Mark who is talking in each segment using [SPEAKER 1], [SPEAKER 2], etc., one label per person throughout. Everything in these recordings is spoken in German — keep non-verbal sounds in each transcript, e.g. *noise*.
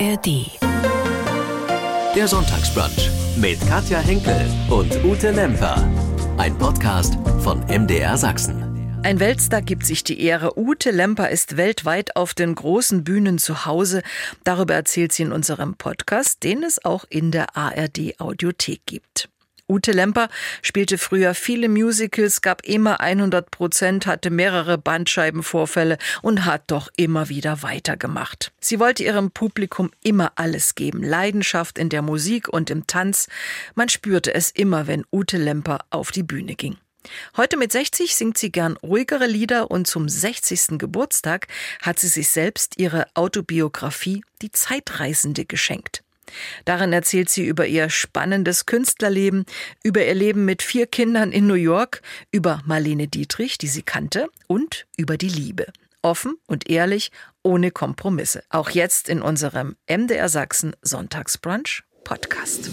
[SPEAKER 1] ARD.
[SPEAKER 2] Der Sonntagsbrunch mit Katja Henkel und Ute Lemper. Ein Podcast von MDR Sachsen.
[SPEAKER 3] Ein Weltstar gibt sich die Ehre. Ute Lemper ist weltweit auf den großen Bühnen zu Hause. Darüber erzählt sie in unserem Podcast, den es auch in der ARD Audiothek gibt. Ute Lemper spielte früher viele Musicals, gab immer 100 Prozent, hatte mehrere Bandscheibenvorfälle und hat doch immer wieder weitergemacht. Sie wollte ihrem Publikum immer alles geben. Leidenschaft in der Musik und im Tanz. Man spürte es immer, wenn Ute Lemper auf die Bühne ging. Heute mit 60 singt sie gern ruhigere Lieder und zum 60. Geburtstag hat sie sich selbst ihre Autobiografie Die Zeitreisende geschenkt. Darin erzählt sie über ihr spannendes Künstlerleben, über ihr Leben mit vier Kindern in New York, über Marlene Dietrich, die sie kannte, und über die Liebe. Offen und ehrlich, ohne Kompromisse. Auch jetzt in unserem MDR Sachsen Sonntagsbrunch Podcast.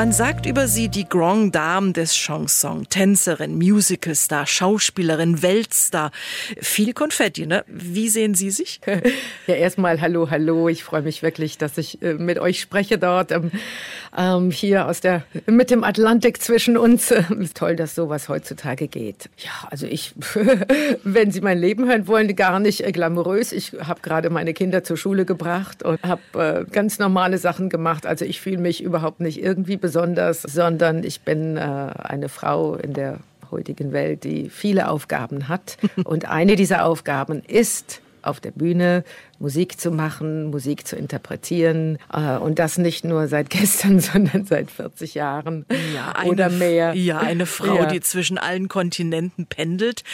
[SPEAKER 3] Man sagt über sie die Grand Dame des Chanson, Tänzerin, Musicalstar, Schauspielerin, Weltstar. Viel Konfetti, ne? Wie sehen Sie sich? *laughs*
[SPEAKER 4] Ja, erstmal hallo, hallo. Ich freue mich wirklich, dass ich äh, mit euch spreche dort ähm, ähm, hier aus der mit dem Atlantik zwischen uns. *laughs* Toll, dass sowas heutzutage geht. Ja, also ich, *laughs* wenn Sie mein Leben hören wollen, gar nicht äh, glamourös. Ich habe gerade meine Kinder zur Schule gebracht und habe äh, ganz normale Sachen gemacht. Also ich fühle mich überhaupt nicht irgendwie besonders, sondern ich bin äh, eine Frau in der heutigen Welt, die viele Aufgaben hat. *laughs* Und eine dieser Aufgaben ist, auf der Bühne Musik zu machen, Musik zu interpretieren. Äh, und das nicht nur seit *laughs* gestern, sondern seit 40 Jahren
[SPEAKER 3] ja, eine,
[SPEAKER 4] oder mehr.
[SPEAKER 3] Ja, eine Frau, ja. die zwischen allen Kontinenten pendelt,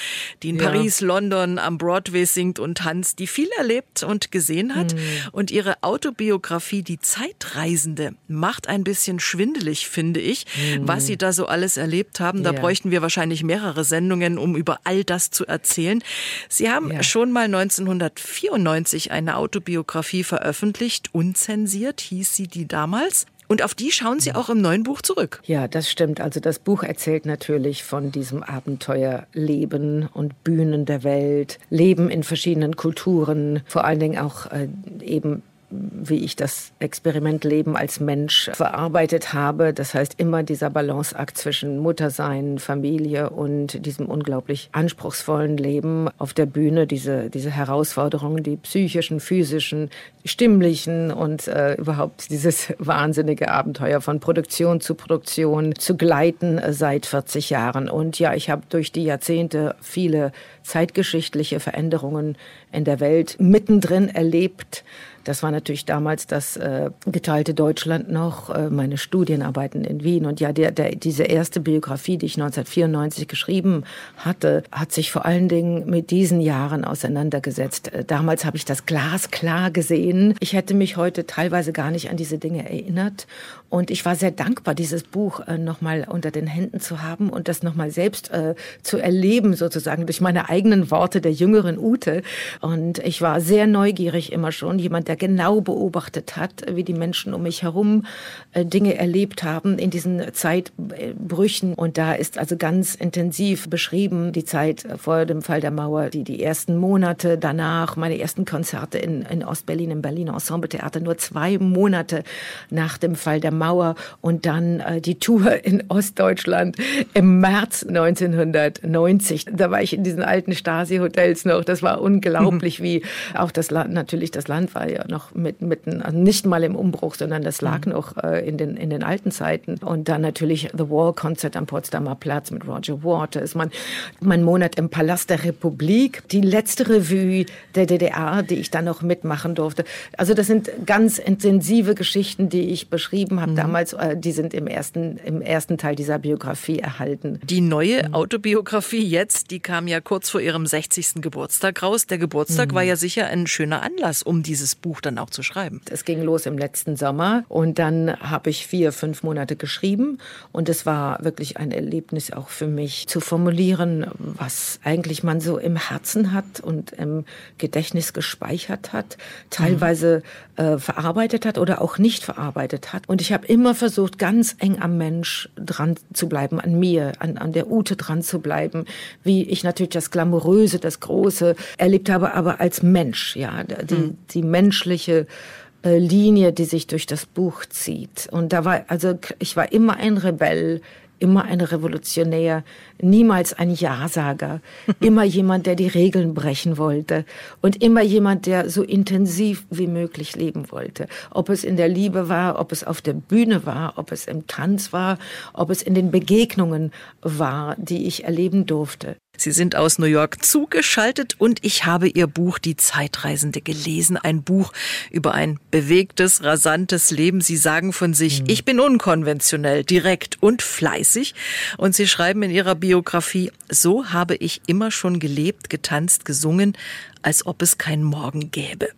[SPEAKER 3] die in ja. Paris, London, am Broadway singt und tanzt, die viel erlebt und gesehen hat. Mhm. Und ihre Autobiografie, Die Zeitreisende, macht ein bisschen schwindelig, finde ich, mhm. was sie da so alles erlebt haben. Da bräuchten wir wahrscheinlich mehrere Sendungen, um über all das zu erzählen. Sie haben schon mal 1994 eine Autobiografie veröffentlicht, unzensiert hieß sie die damals. Und auf die schauen Sie auch im neuen Buch zurück.
[SPEAKER 4] Ja, das stimmt. Also das Buch erzählt natürlich von diesem Abenteuerleben und Bühnen der Welt, Leben in verschiedenen Kulturen, vor allen Dingen auch äh, eben wie ich das Experiment Leben als Mensch verarbeitet habe. Das heißt immer dieser Balanceakt zwischen Muttersein, Familie und diesem unglaublich anspruchsvollen Leben auf der Bühne, diese, diese Herausforderungen, die psychischen, physischen, stimmlichen und äh, überhaupt dieses wahnsinnige Abenteuer von Produktion zu Produktion zu gleiten äh, seit 40 Jahren. Und ja, ich habe durch die Jahrzehnte viele zeitgeschichtliche Veränderungen in der Welt mittendrin erlebt. Das war natürlich damals das äh, geteilte Deutschland noch, äh, meine Studienarbeiten in Wien. Und ja, der, der, diese erste Biografie, die ich 1994 geschrieben hatte, hat sich vor allen Dingen mit diesen Jahren auseinandergesetzt. Äh, damals habe ich das glasklar gesehen. Ich hätte mich heute teilweise gar nicht an diese Dinge erinnert. Und ich war sehr dankbar, dieses Buch äh, nochmal unter den Händen zu haben und das nochmal selbst äh, zu erleben, sozusagen durch meine eigenen Worte der jüngeren Ute. Und ich war sehr neugierig immer schon, jemand, der genau beobachtet hat, wie die Menschen um mich herum äh, Dinge erlebt haben in diesen Zeitbrüchen. Und da ist also ganz intensiv beschrieben die Zeit vor dem Fall der Mauer, die, die ersten Monate danach, meine ersten Konzerte in, in Ostberlin, im Berliner Ensembletheater, nur zwei Monate nach dem Fall der Mauer und dann äh, die Tour in Ostdeutschland im März 1990. Da war ich in diesen alten Stasi-Hotels noch. Das war unglaublich, *laughs* wie auch das Land, natürlich das Land war ja noch mit, mitten, also nicht mal im Umbruch, sondern das lag mhm. noch äh, in, den, in den alten Zeiten. Und dann natürlich The Wall-Konzert am Potsdamer Platz mit Roger Waters. Mein, mein Monat im Palast der Republik. Die letzte Revue der DDR, die ich dann noch mitmachen durfte. Also das sind ganz intensive Geschichten, die ich beschrieben habe mhm. damals. Äh, die sind im ersten, im ersten Teil dieser Biografie erhalten.
[SPEAKER 3] Die neue mhm. Autobiografie jetzt, die kam ja kurz vor ihrem 60. Geburtstag raus. Der Geburtstag mhm. war ja sicher ein schöner Anlass, um dieses Buch Buch dann auch zu schreiben?
[SPEAKER 4] Es ging los im letzten Sommer und dann habe ich vier, fünf Monate geschrieben und es war wirklich ein Erlebnis auch für mich zu formulieren, was eigentlich man so im Herzen hat und im Gedächtnis gespeichert hat, teilweise äh, verarbeitet hat oder auch nicht verarbeitet hat. Und ich habe immer versucht, ganz eng am Mensch dran zu bleiben, an mir, an, an der Ute dran zu bleiben, wie ich natürlich das Glamouröse, das Große erlebt habe, aber als Mensch, ja, die, mhm. die menschliche äh, Linie, die sich durch das Buch zieht. Und da war, also ich war immer ein Rebell, immer ein Revolutionär, niemals ein Ja-Sager, *laughs* immer jemand, der die Regeln brechen wollte und immer jemand, der so intensiv wie möglich leben wollte. Ob es in der Liebe war, ob es auf der Bühne war, ob es im Tanz war, ob es in den Begegnungen war, die ich erleben durfte.
[SPEAKER 3] Sie sind aus New York zugeschaltet und ich habe Ihr Buch Die Zeitreisende gelesen. Ein Buch über ein bewegtes, rasantes Leben. Sie sagen von sich, mhm. ich bin unkonventionell, direkt und fleißig. Und Sie schreiben in Ihrer Biografie, so habe ich immer schon gelebt, getanzt, gesungen, als ob es keinen Morgen gäbe.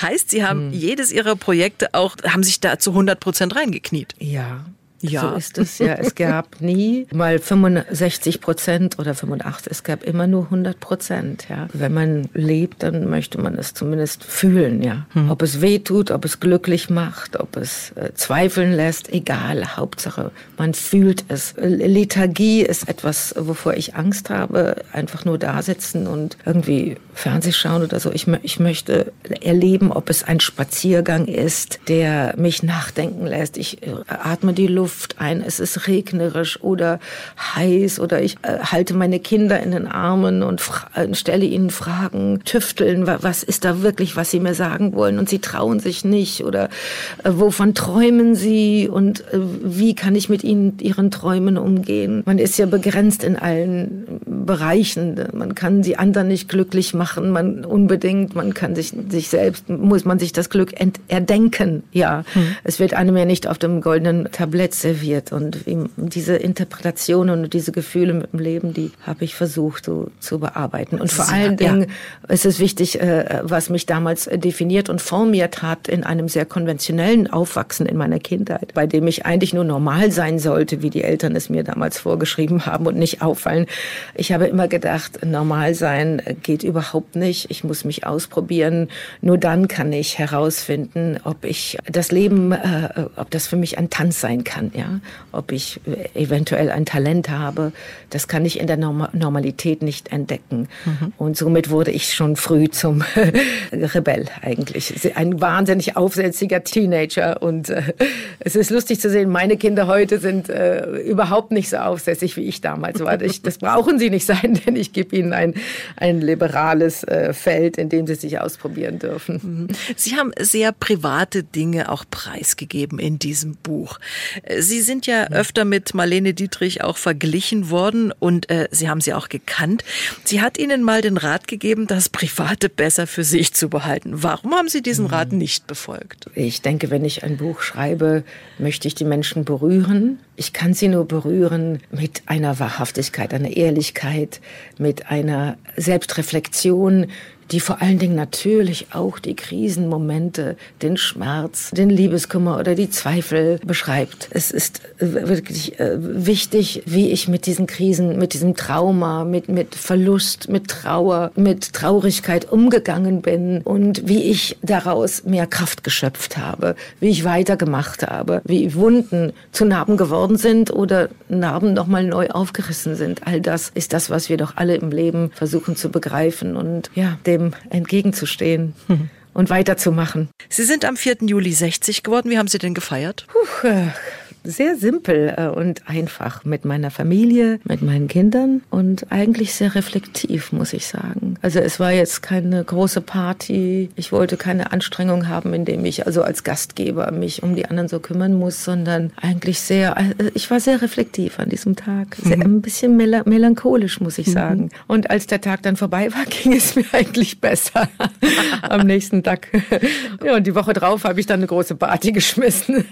[SPEAKER 3] Heißt, Sie haben mhm. jedes Ihrer Projekte auch, haben sich da zu 100 Prozent reingekniet.
[SPEAKER 4] Ja, ja. So ist es ja. Es gab nie mal 65 Prozent oder 85. Es gab immer nur 100 Prozent. Ja. Wenn man lebt, dann möchte man es zumindest fühlen. Ja. Hm. Ob es weh tut, ob es glücklich macht, ob es äh, zweifeln lässt, egal. Hauptsache, man fühlt es. Lethargie ist etwas, wovor ich Angst habe. Einfach nur da sitzen und irgendwie Fernseh schauen oder so. Ich, ich möchte erleben, ob es ein Spaziergang ist, der mich nachdenken lässt. Ich äh, atme die Luft Luft ein, es ist regnerisch oder heiß oder ich äh, halte meine Kinder in den Armen und äh, stelle ihnen Fragen, tüfteln, was ist da wirklich, was sie mir sagen wollen und sie trauen sich nicht oder äh, wovon träumen sie und äh, wie kann ich mit ihnen, ihren Träumen umgehen. Man ist ja begrenzt in allen Bereichen. Man kann die anderen nicht glücklich machen, man unbedingt, man kann sich, sich selbst, muss man sich das Glück erdenken, ja. Hm. Es wird einem ja nicht auf dem goldenen Tablett serviert. Und diese Interpretationen und diese Gefühle mit dem Leben, die habe ich versucht so, zu bearbeiten. Und vor allen Dingen ja. ist es wichtig, äh, was mich damals definiert und formiert hat in einem sehr konventionellen Aufwachsen in meiner Kindheit, bei dem ich eigentlich nur normal sein sollte, wie die Eltern es mir damals vorgeschrieben haben und nicht auffallen. Ich habe immer gedacht, normal sein geht überhaupt nicht. Ich muss mich ausprobieren. Nur dann kann ich herausfinden, ob ich das Leben, äh, ob das für mich ein Tanz sein kann ja, ob ich eventuell ein Talent habe, das kann ich in der Norm Normalität nicht entdecken. Mhm. Und somit wurde ich schon früh zum *laughs* Rebell eigentlich. Ein wahnsinnig aufsätziger Teenager und äh, es ist lustig zu sehen, meine Kinder heute sind äh, überhaupt nicht so aufsässig, wie ich damals war. Ich, das brauchen sie nicht sein, *laughs* denn ich gebe ihnen ein, ein liberales äh, Feld, in dem sie sich ausprobieren dürfen.
[SPEAKER 3] Mhm. Sie haben sehr private Dinge auch preisgegeben in diesem Buch. Sie sind ja öfter mit Marlene Dietrich auch verglichen worden und äh, Sie haben sie auch gekannt. Sie hat Ihnen mal den Rat gegeben, das Private besser für sich zu behalten. Warum haben Sie diesen Rat hm. nicht befolgt?
[SPEAKER 4] Ich denke, wenn ich ein Buch schreibe, möchte ich die Menschen berühren. Ich kann sie nur berühren mit einer Wahrhaftigkeit, einer Ehrlichkeit, mit einer Selbstreflexion, die vor allen Dingen natürlich auch die Krisenmomente, den Schmerz, den Liebeskummer oder die Zweifel beschreibt. Es ist wirklich äh, wichtig, wie ich mit diesen Krisen, mit diesem Trauma, mit, mit Verlust, mit Trauer, mit Traurigkeit umgegangen bin und wie ich daraus mehr Kraft geschöpft habe, wie ich weitergemacht habe, wie Wunden zu Narben geworden sind oder Narben nochmal neu aufgerissen sind. All das ist das, was wir doch alle im Leben versuchen zu begreifen und ja, dem dem entgegenzustehen. Mhm. Und weiterzumachen.
[SPEAKER 3] Sie sind am 4. Juli 60 geworden. Wie haben Sie denn gefeiert?
[SPEAKER 4] Puh, äh, sehr simpel äh, und einfach mit meiner Familie, mit meinen Kindern und eigentlich sehr reflektiv, muss ich sagen. Also es war jetzt keine große Party. Ich wollte keine Anstrengung haben, indem ich also als Gastgeber mich um die anderen so kümmern muss, sondern eigentlich sehr, äh, ich war sehr reflektiv an diesem Tag. Sehr, mhm. ein bisschen mel melancholisch, muss ich mhm. sagen. Mhm. Und als der Tag dann vorbei war, *laughs* ging es mir eigentlich besser *laughs* am nächsten Tag. Ja, und die Woche drauf habe ich dann eine große Party geschmissen.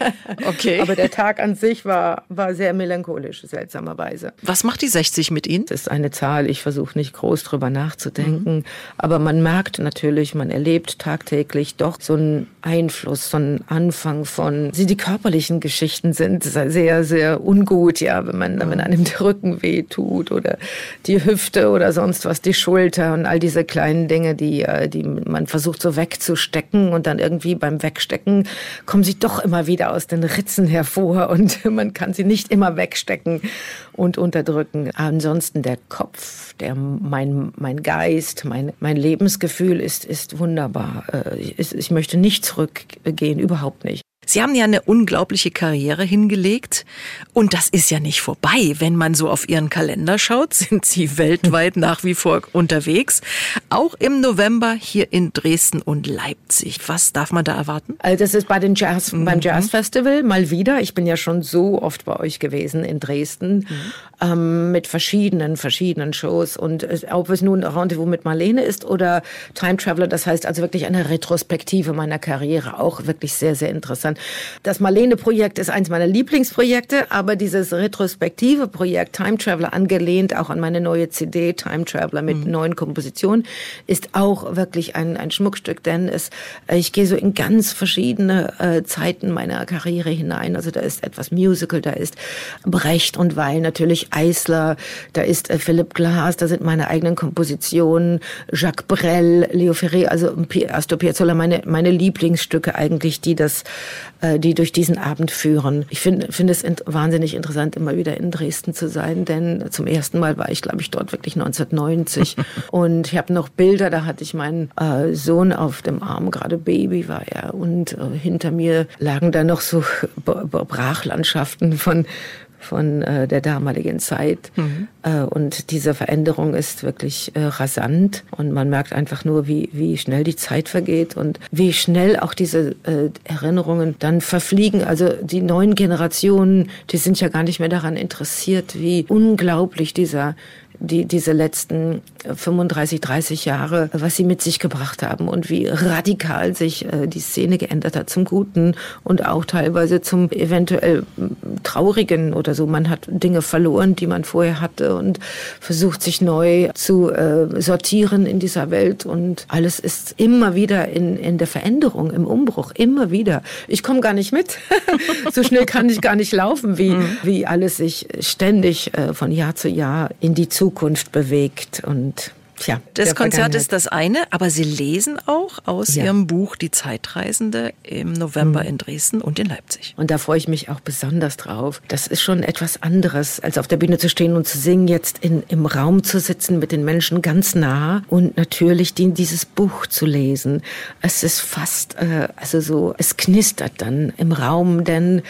[SPEAKER 3] Okay.
[SPEAKER 4] Aber der Tag an sich war, war sehr melancholisch, seltsamerweise.
[SPEAKER 3] Was macht die 60 mit Ihnen?
[SPEAKER 4] Das ist eine Zahl, ich versuche nicht groß drüber nachzudenken. denken. Aber man merkt natürlich, man erlebt tagtäglich doch so einen Einfluss, so einen Anfang von, sie die körperlichen Geschichten sind sehr, sehr ungut, ja, wenn man, wenn einem der Rücken weh tut oder die Hüfte oder sonst was, die Schulter und all diese kleinen Dinge, die, äh, die man versucht so wegzustecken und dann irgendwie beim Wegstecken kommen sie doch immer wieder aus den Ritzen hervor und *laughs* man kann sie nicht immer wegstecken und unterdrücken. Ansonsten der Kopf, der, mein, mein Geist, mein, mein Lebensgefühl ist, ist wunderbar. Äh, ich möchte nicht zurückgehen, überhaupt nicht.
[SPEAKER 3] Sie haben ja eine unglaubliche Karriere hingelegt und das ist ja nicht vorbei. Wenn man so auf Ihren Kalender schaut, *laughs* sind Sie weltweit nach wie vor unterwegs. Auch im November hier in Dresden und Leipzig. Was darf man da erwarten?
[SPEAKER 4] Also das ist bei den Jazz, mhm. beim Jazz Festival mal wieder. Ich bin ja schon so oft bei euch gewesen in Dresden mhm. ähm, mit verschiedenen, verschiedenen Shows und ob es nun Rendezvous mit Marlene ist oder Time Traveler, das heißt also wirklich eine Retrospektive meiner Karriere, auch wirklich sehr, sehr interessant. Das Marlene-Projekt ist eins meiner Lieblingsprojekte, aber dieses retrospektive Projekt Time Traveler, angelehnt auch an meine neue CD Time Traveler mit mhm. neuen Kompositionen, ist auch wirklich ein, ein Schmuckstück, denn es, ich gehe so in ganz verschiedene äh, Zeiten meiner Karriere hinein. Also da ist etwas Musical, da ist Brecht und Weil, natürlich Eisler, da ist äh, Philipp Glass, da sind meine eigenen Kompositionen, Jacques Brel, Leo Ferré, also Astor Piazzolla, meine, meine Lieblingsstücke eigentlich, die das äh, die durch diesen Abend führen. Ich finde finde es wahnsinnig interessant, immer wieder in Dresden zu sein, denn zum ersten Mal war ich, glaube ich, dort wirklich 1990. *laughs* und ich habe noch Bilder, da hatte ich meinen äh, Sohn auf dem Arm, gerade Baby war er, und äh, hinter mir lagen da noch so Brachlandschaften von von äh, der damaligen Zeit. Mhm. Äh, und diese Veränderung ist wirklich äh, rasant und man merkt einfach nur, wie, wie schnell die Zeit vergeht und wie schnell auch diese äh, Erinnerungen dann verfliegen. Also die neuen Generationen, die sind ja gar nicht mehr daran interessiert, wie unglaublich dieser die, diese letzten 35, 30 Jahre, was sie mit sich gebracht haben und wie radikal sich äh, die Szene geändert hat zum Guten und auch teilweise zum eventuell Traurigen oder so. Man hat Dinge verloren, die man vorher hatte und versucht sich neu zu äh, sortieren in dieser Welt und alles ist immer wieder in, in der Veränderung, im Umbruch, immer wieder. Ich komme gar nicht mit. *laughs* so schnell kann ich gar nicht laufen, wie, mhm. wie alles sich ständig äh, von Jahr zu Jahr in die Zukunft Zukunft bewegt und Tja,
[SPEAKER 3] das Konzert ist das eine, aber Sie lesen auch aus ja. Ihrem Buch Die Zeitreisende im November mhm. in Dresden und in Leipzig.
[SPEAKER 4] Und da freue ich mich auch besonders drauf. Das ist schon etwas anderes, als auf der Bühne zu stehen und zu singen, jetzt in, im Raum zu sitzen mit den Menschen ganz nah und natürlich die, dieses Buch zu lesen. Es ist fast, äh, also so, es knistert dann im Raum, denn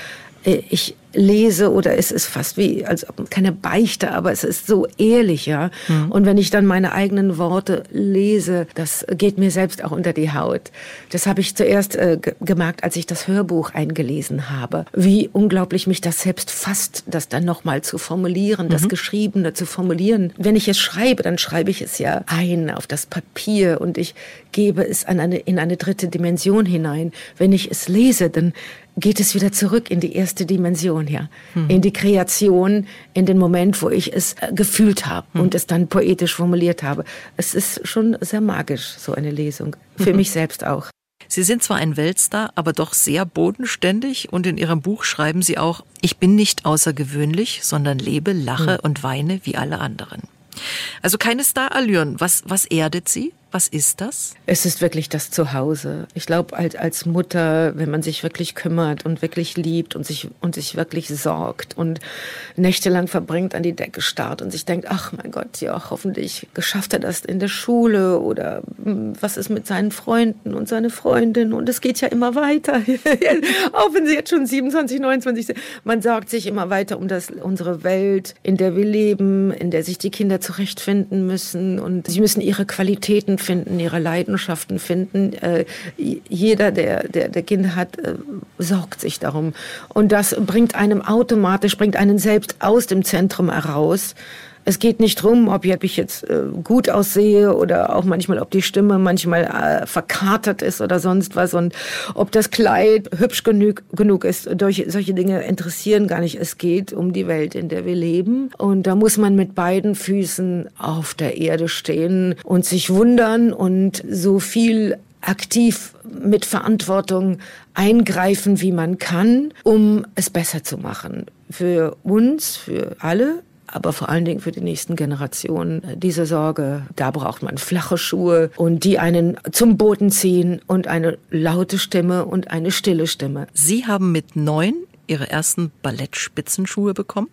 [SPEAKER 4] ich lese oder es ist fast wie, als ob keine Beichte, aber es ist so ehrlich, ja. Mhm. Und wenn ich dann meine eigenen Worte lese, das geht mir selbst auch unter die Haut. Das habe ich zuerst äh, gemerkt, als ich das Hörbuch eingelesen habe, wie unglaublich mich das selbst fasst, das dann nochmal zu formulieren, mhm. das Geschriebene zu formulieren. Wenn ich es schreibe, dann schreibe ich es ja ein auf das Papier und ich gebe es an eine, in eine dritte Dimension hinein. Wenn ich es lese, dann geht es wieder zurück in die erste Dimension, ja, mhm. in die Kreation, in den Moment, wo ich es äh, gefühlt habe mhm. und es dann poetisch formuliert habe. Es ist schon sehr magisch, so eine Lesung, für mhm. *laughs* mich selbst auch.
[SPEAKER 3] Sie sind zwar ein Weltstar, aber doch sehr bodenständig und in Ihrem Buch schreiben Sie auch, ich bin nicht außergewöhnlich, sondern lebe, lache hm. und weine wie alle anderen. Also keine Starallüren. Was, was erdet Sie? Was ist das?
[SPEAKER 4] Es ist wirklich das Zuhause. Ich glaube, als, als Mutter, wenn man sich wirklich kümmert und wirklich liebt und sich, und sich wirklich sorgt und nächtelang verbringt, an die Decke starrt und sich denkt, ach mein Gott, ja, hoffentlich geschafft er das in der Schule oder hm, was ist mit seinen Freunden und seine Freundin und es geht ja immer weiter. *laughs* Auch wenn sie jetzt schon 27, 29 sind. Man sorgt sich immer weiter um das, unsere Welt, in der wir leben, in der sich die Kinder zurechtfinden müssen und sie müssen ihre Qualitäten finden, ihre Leidenschaften finden. Äh, jeder, der, der, der Kinder hat, äh, sorgt sich darum. Und das bringt einem automatisch, bringt einen selbst aus dem Zentrum heraus Es geht nicht drum, ob ich jetzt äh, gut aussehe oder auch manchmal, ob die Stimme manchmal äh, verkatert ist oder sonst was und ob das Kleid hübsch genug, genug ist. Solche, solche Dinge interessieren gar nicht. Es geht um die Welt, in der wir leben. Und da muss man mit beiden Füßen auf der Erde stehen und sich wundern und so viel aktiv mit Verantwortung eingreifen, wie man kann, um es besser zu machen. Für uns, für alle, aber vor allen Dingen für die nächsten Generationen. Diese Sorge, da braucht man flache Schuhe und die einen zum Boden ziehen und eine laute Stimme und eine stille Stimme.
[SPEAKER 3] Sie haben mit neun Ihre ersten Ballettspitzenschuhe bekommen?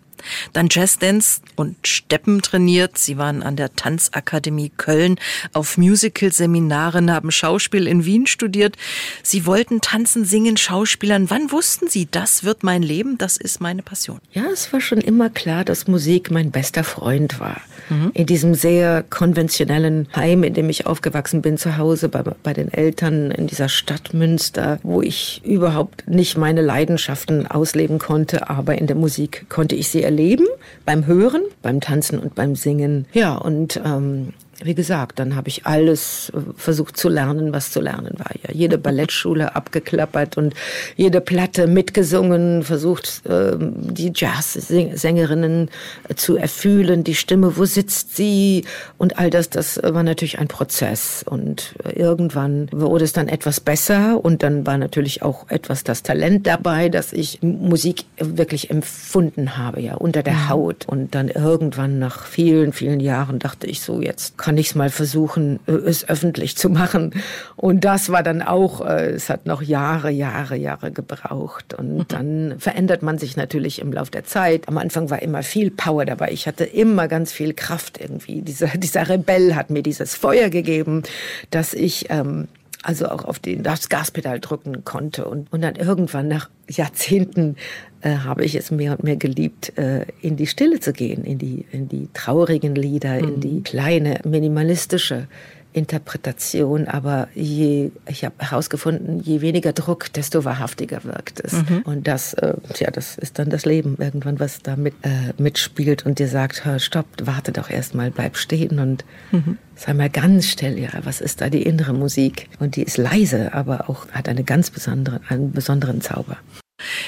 [SPEAKER 3] Dann Jazzdance und Steppen trainiert. Sie waren an der Tanzakademie Köln auf Musical-Seminaren, haben Schauspiel in Wien studiert. Sie wollten tanzen, singen, Schauspielern. Wann wussten Sie, das wird mein Leben, das ist meine Passion?
[SPEAKER 4] Ja, es war schon immer klar, dass Musik mein bester Freund war. Mhm. In diesem sehr konventionellen Heim, in dem ich aufgewachsen bin, zu Hause bei, bei den Eltern in dieser Stadt Münster, wo ich überhaupt nicht meine Leidenschaften ausleben konnte, aber in der Musik konnte ich sie erleben, beim Hören, beim Tanzen und beim Singen. Ja, und ähm, wie gesagt, dann habe ich alles äh, versucht zu lernen, was zu lernen war. Ja, jede Ballettschule *laughs* abgeklappert und jede Platte mitgesungen, versucht ähm, die Jazz-Sängerinnen äh, zu erfühlen, die Stimme, wo sitzt sie und all das. Das war natürlich ein Prozess und äh, irgendwann wurde es dann etwas besser und dann war natürlich auch etwas das Talent dabei, dass ich Musik wirklich empfunden habe, ja, unter der mhm. Haut und dann irgendwann nach vielen, vielen Jahren dachte ich so, jetzt kann ich es mal versuchen, äh, es öffentlich zu machen. Und das war dann auch, äh, es hat noch Jahre, Jahre, Jahre gebraucht. Und mhm. dann verändert man sich natürlich im Laufe der Zeit. Am Anfang war immer viel Power dabei. Ich hatte immer ganz viel Kraft irgendwie. Dieser, *laughs* dieser Rebell hat mir dieses Feuer gegeben, dass ich ähm, also auch auf den, das Gaspedal drücken konnte. Und, und dann irgendwann nach Jahrzehnten äh, habe ich es mehr und mehr geliebt, äh, in die Stille zu gehen, in die, in die traurigen Lieder, mhm. in die kleine, minimalistische Interpretation, aber je, ich habe herausgefunden, je weniger Druck, desto wahrhaftiger wirkt es. Mhm. Und das, äh, ja, das ist dann das Leben irgendwann, was da mit, äh, mitspielt und dir sagt, hör, stopp, warte doch erstmal, bleib stehen und mhm. sei mal ganz still, ja, was ist da die innere Musik? Und die ist leise, aber auch hat eine ganz besondere, einen besonderen Zauber.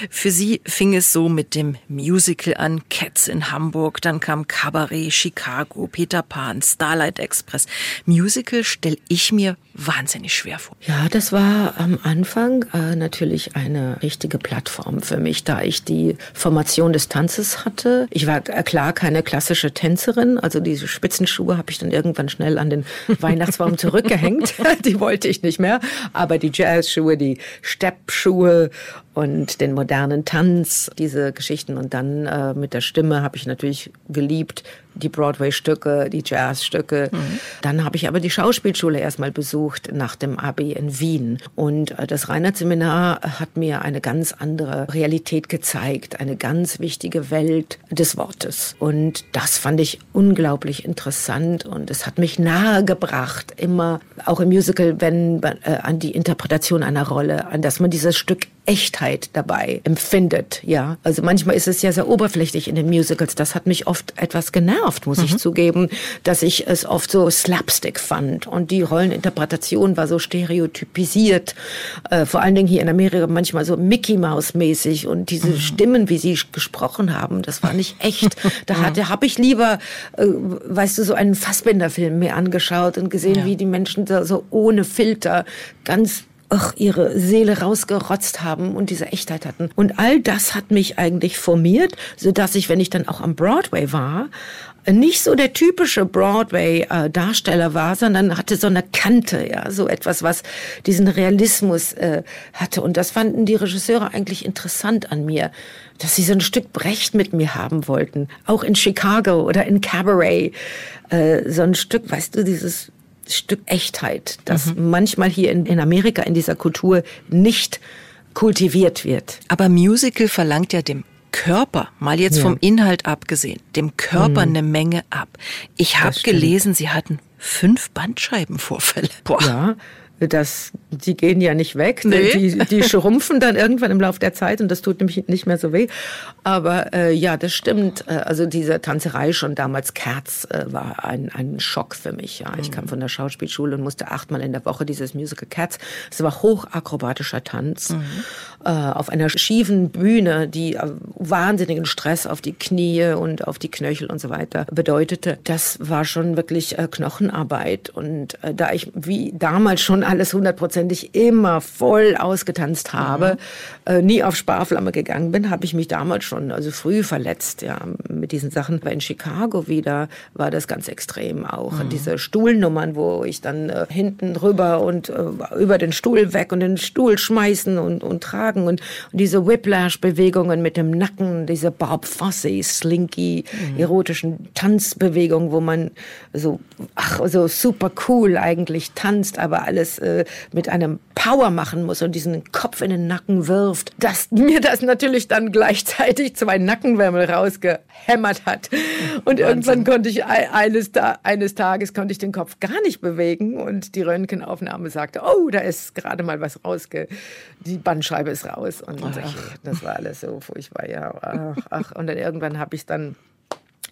[SPEAKER 3] Für sie fing es so mit dem Musical an, Cats in Hamburg, dann kam Cabaret, Chicago, Peter Pan, Starlight Express. Musical stelle ich mir wahnsinnig schwer vor.
[SPEAKER 4] Ja, das war am Anfang äh, natürlich eine richtige Plattform für mich, da ich die Formation des Tanzes hatte. Ich war äh, klar keine klassische Tänzerin, also diese Spitzenschuhe habe ich dann irgendwann schnell an den *laughs* Weihnachtsbaum zurückgehängt. *laughs* die wollte ich nicht mehr, aber die Jazzschuhe, die Steppschuhe und den modernen Tanz, diese Geschichten. Und dann äh, mit der Stimme habe ich natürlich geliebt, die Broadway-Stücke, die Jazz-Stücke. Mhm. Dann habe ich aber die Schauspielschule erstmal besucht nach dem Abi in Wien. Und äh, das Reinhardt-Seminar hat mir eine ganz andere Realität gezeigt, eine ganz wichtige Welt des Wortes. Und das fand ich unglaublich interessant und es hat mich nahegebracht, immer auch im Musical, wenn äh, an die Interpretation einer Rolle, an dass man dieses Stück Echtheit dabei empfindet, ja. Also manchmal ist es ja sehr oberflächlich in den Musicals. Das hat mich oft etwas genervt genervt, muss mhm. ich zugeben, dass ich es oft so Slapstick fand. Und die Rolleninterpretation war so stereotypisiert. Äh, vor allen Dingen hier in Amerika manchmal so Mickey Mouse mäßig. Und diese mhm. Stimmen, wie sie gesprochen haben, das war nicht echt. *laughs* Da hatte, habe ich lieber, äh, weißt du, so einen Fassbinder-Film mir angeschaut und gesehen, ja. wie die Menschen da so ohne Filter ganz ach, ihre Seele rausgerotzt haben und diese Echtheit hatten. Und all das hat mich eigentlich formiert, so dass ich, wenn ich dann auch am Broadway war, nicht so der typische Broadway-Darsteller war, sondern hatte so eine Kante, ja, so etwas, was diesen Realismus äh, hatte. Und das fanden die Regisseure eigentlich interessant an mir, dass sie so ein Stück Brecht mit mir haben wollten. Auch in Chicago oder in Cabaret. Äh, so ein Stück, weißt du, dieses Stück Echtheit, das mhm. manchmal hier in, in Amerika in dieser Kultur nicht kultiviert wird.
[SPEAKER 3] Aber Musical verlangt ja dem Körper, mal jetzt ja. vom Inhalt abgesehen, dem Körper mhm. eine Menge ab. Ich habe gelesen, Sie hatten fünf Bandscheibenvorfälle.
[SPEAKER 4] Boah. Ja, das, die gehen ja nicht weg. Ne? Nee. Die, die *laughs* schrumpfen dann irgendwann im Laufe der Zeit und das tut nämlich nicht mehr so weh. Aber äh, ja, das stimmt. Äh, also diese Tanzerei schon damals, Kerz, äh, war ein, ein Schock für mich. Ja. Ich kam von der Schauspielschule und musste achtmal in der Woche dieses Musical Cats. Es war hochakrobatischer Tanz mhm. äh, auf einer schiefen Bühne, die äh, wahnsinnigen Stress auf die Knie und auf die Knöchel und so weiter bedeutete. Das war schon wirklich äh, Knochenarbeit. Und da ich wie damals schon alles hundertprozentig immer voll ausgetanzt habe, mhm. äh, nie auf Sparflamme gegangen bin, habe ich mich damals schon also früh verletzt, ja, mit diesen Sachen. Aber in Chicago wieder war das ganz extrem auch. Mhm. Diese Stuhlnummern, wo ich dann äh, hinten rüber und äh, über den Stuhl weg und den Stuhl schmeißen und, und tragen und, und diese Whiplash-Bewegungen mit dem Nacken, diese Bob Fosse, slinky, mhm. erotischen Tanzbewegungen, wo man so, ach, so super cool eigentlich tanzt, aber alles äh, mit einem Power machen muss und diesen Kopf in den Nacken wirft, dass mir das natürlich dann gleichzeitig zwei Nackenwärmel rausgehämmert hat. Und Wahnsinn. irgendwann konnte ich eines, eines Tages konnte ich den Kopf gar nicht bewegen und die Röntgenaufnahme sagte, oh, da ist gerade mal was rausge, die Bandscheibe ist raus und ach, ach das war alles so furchtbar, ja, ach, ach. und dann irgendwann habe ich dann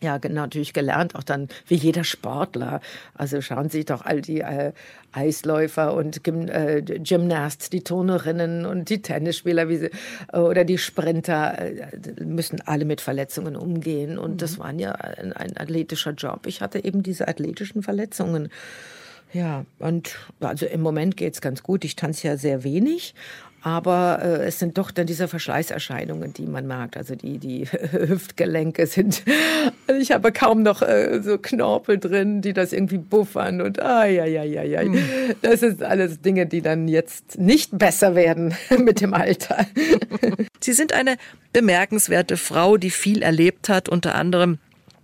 [SPEAKER 4] ja, natürlich gelernt, auch dann wie jeder Sportler. Also schauen Sie doch all die äh, Eisläufer und Gym, äh, Gymnasts, die Turnerinnen und die Tennisspieler wie sie, äh, oder die Sprinter äh, müssen alle mit Verletzungen umgehen. Und mhm. das war ja ein, ein athletischer Job. Ich hatte eben diese athletischen Verletzungen. Ja, und also im Moment geht es ganz gut. Ich tanze ja sehr wenig, aber äh, es sind doch dann diese Verschleißerscheinungen, die man merkt. Also die, die *laughs* Hüftgelenke sind, also ich habe kaum noch äh, so Knorpel drin, die das irgendwie buffern und ah, ja, ja, ja, ja. Mhm. Das sind alles Dinge, die dann jetzt nicht besser werden *laughs* mit dem Alter. *laughs*
[SPEAKER 3] Sie sind eine bemerkenswerte Frau, die viel erlebt hat, unter anderem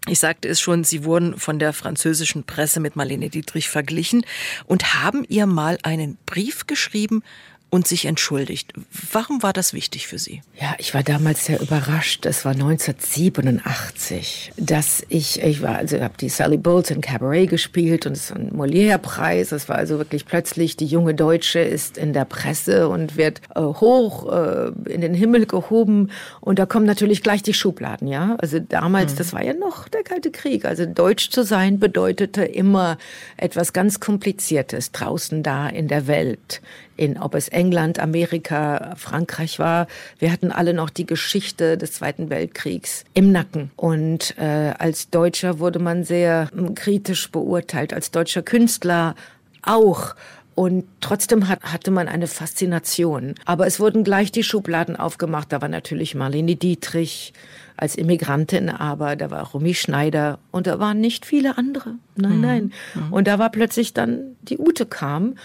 [SPEAKER 3] ich sagte es schon, Sie wurden von der französischen Presse mit Marlene Dietrich verglichen und haben ihr mal einen Brief geschrieben, und sich entschuldigt. Warum war das wichtig für Sie?
[SPEAKER 4] Ja, ich war damals sehr überrascht. Das war 1987, dass ich, ich war, also habe die Sally Bolton Cabaret gespielt und es ist ein Molière-Preis. Das war also wirklich plötzlich, die junge Deutsche ist in der Presse und wird äh, hoch äh, in den Himmel gehoben. Und da kommen natürlich gleich die Schubladen, ja. Also damals, mhm. das war ja noch der Kalte Krieg. Also deutsch zu sein bedeutete immer etwas ganz Kompliziertes draußen da in der Welt in, ob es England, Amerika, Frankreich war. Wir hatten alle noch die Geschichte des Zweiten Weltkriegs im Nacken. Und äh, als Deutscher wurde man sehr hm, kritisch beurteilt, als deutscher Künstler auch. Und trotzdem hat, hatte man eine Faszination. Aber es wurden gleich die Schubladen aufgemacht. Da war natürlich Marlene Dietrich als Immigrantin, aber da war Romy Schneider und da waren nicht viele andere. Nein, mhm. nein. Mhm. Und da war plötzlich dann die Ute kam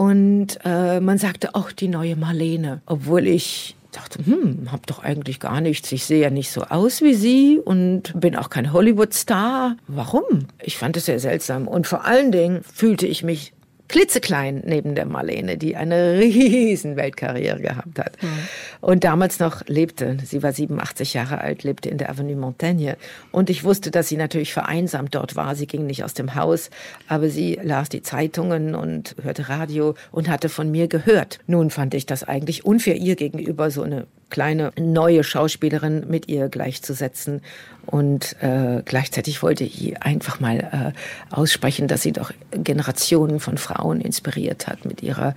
[SPEAKER 4] und äh, man sagte auch die neue Marlene, obwohl ich dachte, hm, hab doch eigentlich gar nichts. Ich sehe ja nicht so aus wie sie und bin auch kein Hollywood-Star. Warum? Ich fand es sehr seltsam. Und vor allen Dingen fühlte ich mich klitzeklein neben der Marlene, die eine riesen Weltkarriere gehabt hat. Mhm. Und damals noch lebte, sie war 87 Jahre alt, lebte in der Avenue Montaigne. Und ich wusste, dass sie natürlich vereinsamt dort war. Sie ging nicht aus dem Haus, aber sie las die Zeitungen und hörte Radio und hatte von mir gehört. Nun fand ich das eigentlich unfair ihr gegenüber, so eine kleine neue Schauspielerin mit ihr gleichzusetzen. Und äh, gleichzeitig wollte ich einfach mal äh, aussprechen, dass sie doch Generationen von Frauen inspiriert hat mit ihrer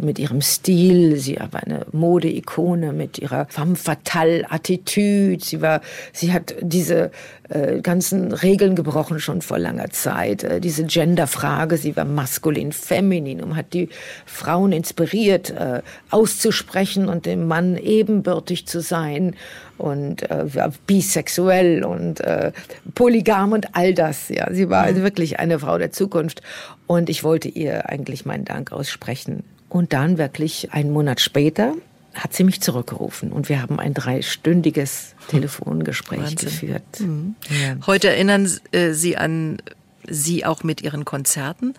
[SPEAKER 4] mit ihrem Stil. Sie war eine Modeikone mit ihrer femme fatale Attitüde. Sie war, sie hat diese äh, ganzen Regeln gebrochen schon vor langer Zeit. Äh, diese Genderfrage, sie war maskulin, feminin und hat die Frauen inspiriert, äh, auszusprechen und dem Mann ebenbürtig zu sein und äh, bisexuell und äh, polygam und all das. Ja, sie war also wirklich eine Frau der Zukunft und ich wollte ihr eigentlich meinen Dank aussprechen. Und dann wirklich einen Monat später hat sie mich zurückgerufen und wir haben ein dreistündiges Telefongespräch Wahnsinn. geführt. Mhm.
[SPEAKER 3] Ja. Heute erinnern äh, Sie an Sie auch mit Ihren Konzerten.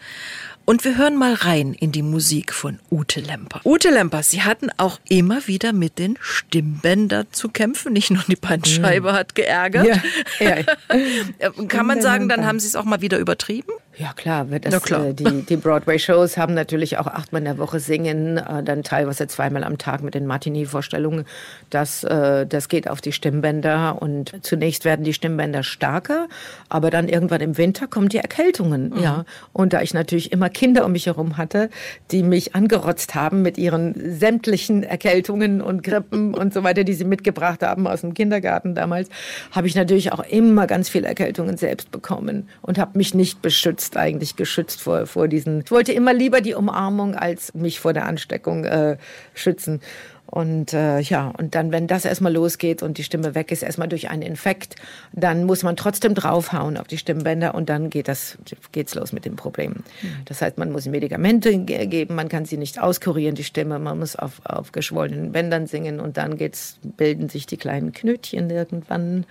[SPEAKER 3] Und wir hören mal rein in die Musik von Ute Lemper. Ute Lemper, Sie hatten auch immer wieder mit den Stimmbändern zu kämpfen. Nicht nur die Bandscheibe mhm. hat geärgert. Ja, ja. *laughs* Kann man sagen, dann haben Sie es auch mal wieder übertrieben?
[SPEAKER 4] Ja klar, das, klar. Äh, die, die Broadway-Shows haben natürlich auch achtmal in der Woche singen, äh, dann teilweise zweimal am Tag mit den Martini-Vorstellungen. Das, äh, das geht auf die Stimmbänder und zunächst werden die Stimmbänder stärker, aber dann irgendwann im Winter kommen die Erkältungen. Mhm. Ja. Und da ich natürlich immer Kinder um mich herum hatte, die mich angerotzt haben mit ihren sämtlichen Erkältungen und Grippen *laughs* und so weiter, die sie mitgebracht haben aus dem Kindergarten damals, habe ich natürlich auch immer ganz viele Erkältungen selbst bekommen und habe mich nicht beschützt geschützt, eigentlich geschützt vor, vor diesen. Ich wollte immer lieber die Umarmung als mich vor der Ansteckung äh, schützen. Und äh, ja, und dann, wenn das erstmal losgeht und die Stimme weg ist, erstmal durch einen Infekt, dann muss man trotzdem draufhauen auf die Stimmbänder und dann geht das, geht's los mit dem Problem. Mhm. Das heißt, man muss Medikamente geben, man kann sie nicht auskurieren, die Stimme, man muss auf, auf geschwollenen Bändern singen und dann geht's, bilden sich die kleinen Knötchen irgendwann.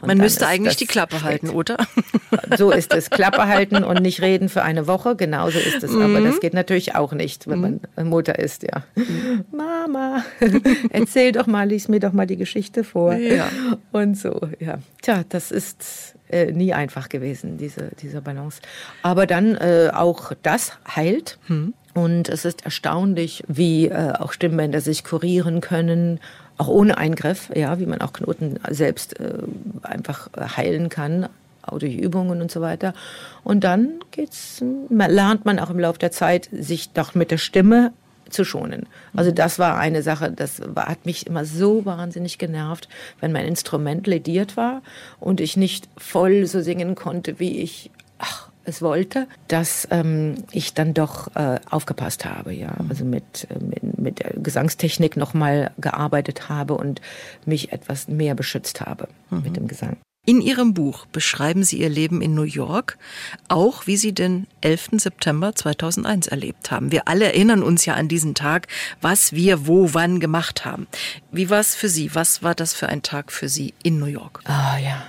[SPEAKER 3] Und Man müsste eigentlich die Klappe halten, oder? *laughs*
[SPEAKER 4] So ist es. Klappe halten und nicht reden für eine Woche. Genauso ist es. Mhm. Aber das geht natürlich auch nicht, wenn man mhm. Mutter ist, ja. Mhm. Mama, *laughs* erzähl doch mal, lies mir doch mal die Geschichte vor. Ja. Und so, ja. Tja, das ist äh, nie einfach gewesen, diese, diese Balance. Aber dann äh, auch das heilt. Mhm. Und es ist erstaunlich, wie äh, auch Stimmbänder sich kurieren können, auch ohne Eingriff, ja, wie man auch Knoten selbst äh, einfach äh, heilen kann, auch durch Übungen und so weiter. Und dann geht's, lernt man auch im Laufe der Zeit, sich doch mit der Stimme zu schonen. Also das war eine Sache, das war, hat mich immer so wahnsinnig genervt, wenn mein Instrument lediert war und ich nicht voll so singen konnte, wie ich ach, es wollte, dass ähm, ich dann doch äh, aufgepasst habe, ja, also mit, äh, mit, mit der Gesangstechnik nochmal gearbeitet habe und mich etwas mehr beschützt habe mhm. mit dem Gesang.
[SPEAKER 3] In Ihrem Buch beschreiben Sie Ihr Leben in New York, auch wie Sie den 11. September 2001 erlebt haben. Wir alle erinnern uns ja an diesen Tag, was wir wo wann gemacht haben. Wie war es für Sie? Was war das für ein Tag für Sie in New York?
[SPEAKER 4] Ah ja,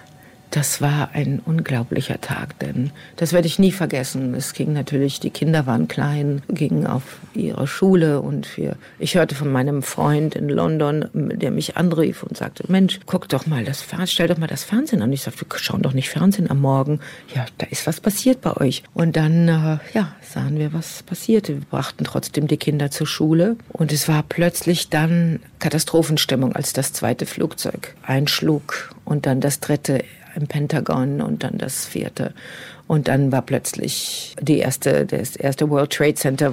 [SPEAKER 4] das war ein unglaublicher Tag, denn das werde ich nie vergessen. Es ging natürlich, die Kinder waren klein, gingen auf ihre Schule und wir, ich hörte von meinem Freund in London, der mich anrief und sagte, Mensch, guck doch mal das Fernsehen, stell doch mal das Fernsehen an. Ich sagte, wir schauen doch nicht Fernsehen am Morgen. Ja, da ist was passiert bei euch. Und dann, äh, ja, sahen wir, was passierte. Wir brachten trotzdem die Kinder zur Schule und es war plötzlich dann Katastrophenstimmung, als das zweite Flugzeug einschlug und dann das dritte im Pentagon und dann das vierte. Und dann war plötzlich die erste, das erste World Trade Center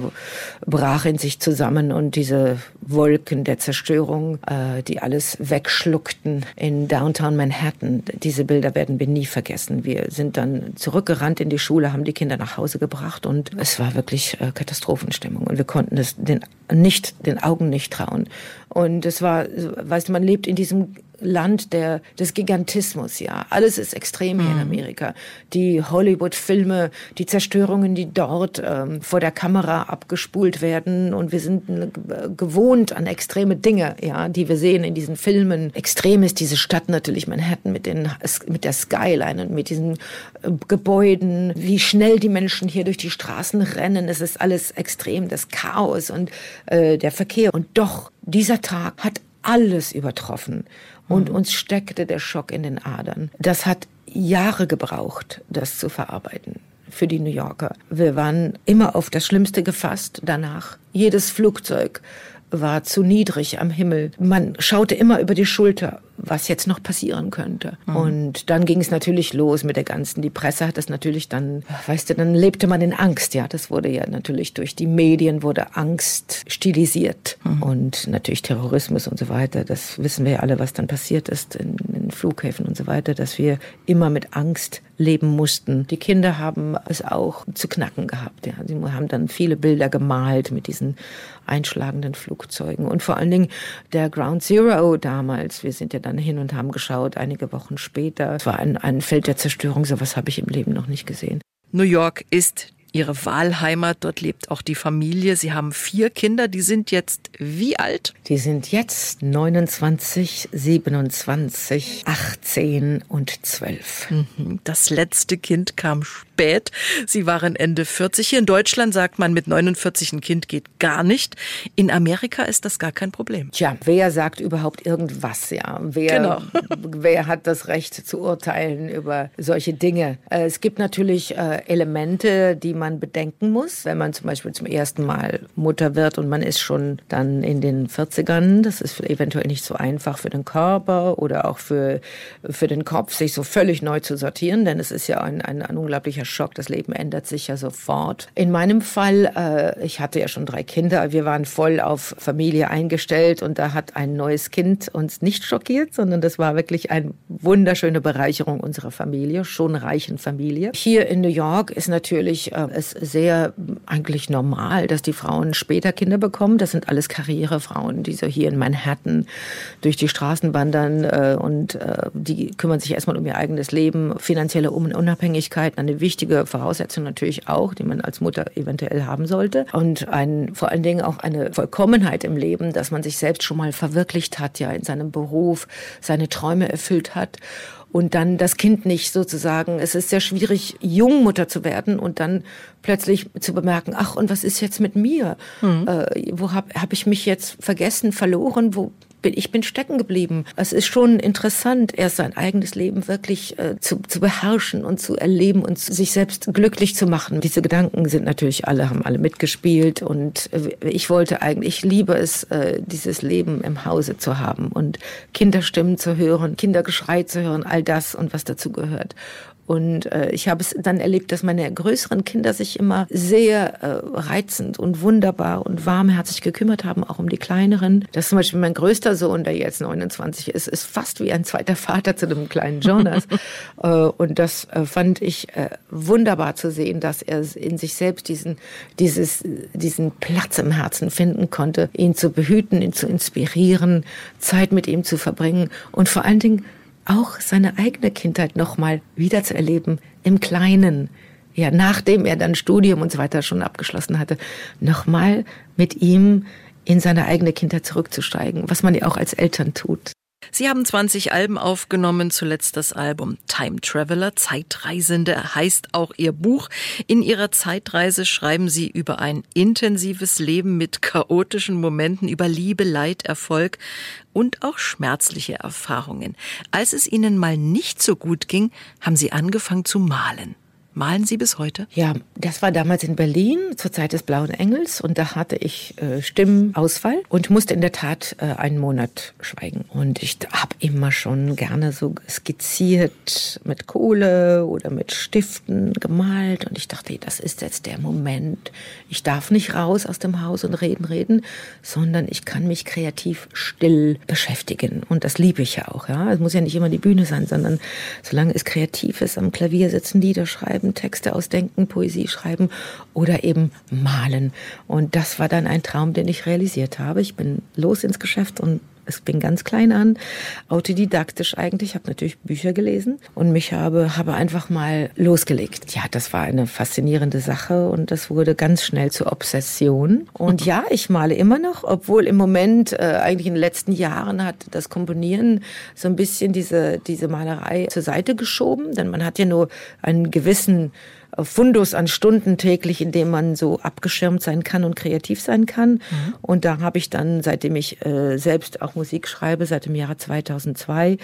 [SPEAKER 4] brach in sich zusammen und diese Wolken der Zerstörung, äh, die alles wegschluckten in Downtown Manhattan. Diese Bilder werden wir nie vergessen. Wir sind dann zurückgerannt in die Schule, haben die Kinder nach Hause gebracht und es war wirklich äh, Katastrophenstimmung und wir konnten es den nicht, den Augen nicht trauen. Und es war, weißt du, man lebt in diesem Land der, des Gigantismus, ja. Alles ist extrem hier in mhm. Amerika. Die Hollywood-Filme, die Zerstörungen, die dort ähm, vor der Kamera abgespult werden und wir sind äh, gewohnt an extreme Dinge, ja, die wir sehen in diesen Filmen. Extrem ist diese Stadt natürlich Manhattan mit den, mit der Skyline und mit diesen äh, Gebäuden, wie schnell die Menschen hier durch die Straßen rennen. Es ist alles extrem, das Chaos und äh, der Verkehr. Und doch, dieser Tag hat alles übertroffen und mhm. uns steckte der Schock in den Adern. Das hat Jahre gebraucht, das zu verarbeiten für die New Yorker. Wir waren immer auf das Schlimmste gefasst danach. Jedes Flugzeug war zu niedrig am Himmel. Man schaute immer über die Schulter was jetzt noch passieren könnte. Mhm. Und dann ging es natürlich los mit der ganzen, die Presse hat das natürlich dann, weißt du, dann lebte man in Angst, ja. Das wurde ja natürlich durch die Medien wurde Angst stilisiert mhm. und natürlich Terrorismus und so weiter. Das wissen wir ja alle, was dann passiert ist in, in Flughäfen und so weiter, dass wir immer mit Angst leben mussten. Die Kinder haben es auch zu knacken gehabt. Ja. Sie haben dann viele Bilder gemalt mit diesen einschlagenden Flugzeugen und vor allen Dingen der Ground Zero damals. Wir sind ja dann dann hin und haben geschaut, einige Wochen später. Es war ein, ein Feld der Zerstörung, sowas habe ich im Leben noch nicht gesehen.
[SPEAKER 3] New York ist Ihre Wahlheimat, dort lebt auch die Familie. Sie haben vier Kinder, die sind jetzt wie alt?
[SPEAKER 4] Die sind jetzt 29, 27, 18 und 12.
[SPEAKER 3] Mhm. Das letzte Kind kam spät. Sie waren Ende 40. Hier in Deutschland sagt man, mit 49 ein Kind geht gar nicht. In Amerika ist das gar kein Problem.
[SPEAKER 4] Tja, wer sagt überhaupt irgendwas, ja? Wer, genau. *laughs* wer hat das Recht zu urteilen über solche Dinge? Äh, es gibt natürlich äh, Elemente, die man bedenken muss, wenn man zum Beispiel zum ersten Mal Mutter wird und man ist schon dann in den 40ern. Das ist eventuell nicht so einfach für den Körper oder auch für, für den Kopf, sich so völlig neu zu sortieren, denn es ist ja ein, ein, ein unglaublicher Schock. Das Leben ändert sich ja sofort. In meinem Fall, äh, ich hatte ja schon drei Kinder, wir waren voll auf Familie eingestellt und da hat ein neues Kind uns nicht schockiert, sondern das war wirklich eine wunderschöne Bereicherung unserer Familie, schon reichen Familie. Hier in New York ist natürlich äh, es sehr eigentlich normal, dass die Frauen später Kinder bekommen. Das sind alles Karrierefrauen, die so hier in Manhattan durch die Straßen wandern äh, und äh, die kümmern sich erstmal um ihr eigenes Leben, finanzielle Unabhängigkeit, eine wichtige Voraussetzung natürlich auch, die man als Mutter eventuell haben sollte und ein, vor allen Dingen auch eine Vollkommenheit im Leben, dass man sich selbst schon mal verwirklicht hat, ja in seinem Beruf, seine Träume erfüllt hat und dann das Kind nicht sozusagen, es ist sehr schwierig, Jungmutter zu werden und dann plötzlich zu bemerken, ach, und was ist jetzt mit mir? Mhm. Äh, wo habe hab ich mich jetzt vergessen, verloren? Wo bin, ich bin stecken geblieben. Es ist schon interessant, erst sein eigenes Leben wirklich äh, zu, zu beherrschen und zu erleben und sich selbst glücklich zu machen. Diese Gedanken sind natürlich alle, haben alle mitgespielt und äh, ich wollte eigentlich, ich liebe es, äh, dieses Leben im Hause zu haben und Kinderstimmen zu hören, Kindergeschrei zu hören, all das und was dazu gehört. Und äh, ich habe es dann erlebt, dass meine größeren Kinder sich immer sehr äh, reizend und wunderbar und warmherzig gekümmert haben, auch um die kleineren. Das zum Beispiel mein größter Sohn, der jetzt 29 ist, ist fast wie ein zweiter Vater zu dem kleinen Jonas. *laughs* äh, und das äh, fand ich äh, wunderbar zu sehen, dass er in sich selbst diesen, dieses, diesen Platz im Herzen finden konnte, ihn zu behüten, ihn zu inspirieren, Zeit mit ihm zu verbringen und vor allen Dingen auch seine eigene Kindheit nochmal wieder zu erleben im Kleinen. Ja, nachdem er dann Studium und so weiter schon abgeschlossen hatte, nochmal mit ihm in seine eigene Kindheit zurückzusteigen, was man ja auch als Eltern tut.
[SPEAKER 3] Sie haben 20 Alben aufgenommen, zuletzt das Album Time Traveler, Zeitreisende heißt auch Ihr Buch. In Ihrer Zeitreise schreiben Sie über ein intensives Leben mit chaotischen Momenten, über Liebe, Leid, Erfolg und auch schmerzliche Erfahrungen. Als es Ihnen mal nicht so gut ging, haben Sie angefangen zu malen. Malen Sie bis heute?
[SPEAKER 4] Ja, das war damals in Berlin zur Zeit des Blauen Engels und da hatte ich äh, Stimmausfall und musste in der Tat äh, einen Monat schweigen. Und ich habe immer schon gerne so skizziert mit Kohle oder mit Stiften gemalt und ich dachte, das ist jetzt der Moment. Ich darf nicht raus aus dem Haus und reden, reden, sondern ich kann mich kreativ still beschäftigen und das liebe ich ja auch. Ja, es muss ja nicht immer die Bühne sein, sondern solange es kreativ ist, am Klavier sitzen, Lieder schreiben schreiben, Texte ausdenken, Poesie schreiben oder eben malen. Und das war dann ein Traum, den ich realisiert habe. Ich bin los ins Geschäft und es fing ganz klein an, autodidaktisch eigentlich. Ich habe natürlich Bücher gelesen und mich habe, habe einfach mal losgelegt. Ja, das war eine faszinierende Sache und das wurde ganz schnell zur Obsession. Und ja, ich male immer noch, obwohl im Moment, äh, eigentlich in den letzten Jahren hat das Komponieren so ein bisschen diese, diese Malerei zur Seite geschoben, denn man hat ja nur einen gewissen Fundus an Stunden täglich, in dem man so abgeschirmt sein kann und kreativ sein kann. Mhm. Und da habe ich dann, seitdem ich äh, selbst auch Musik schreibe, seit dem Jahre 2002,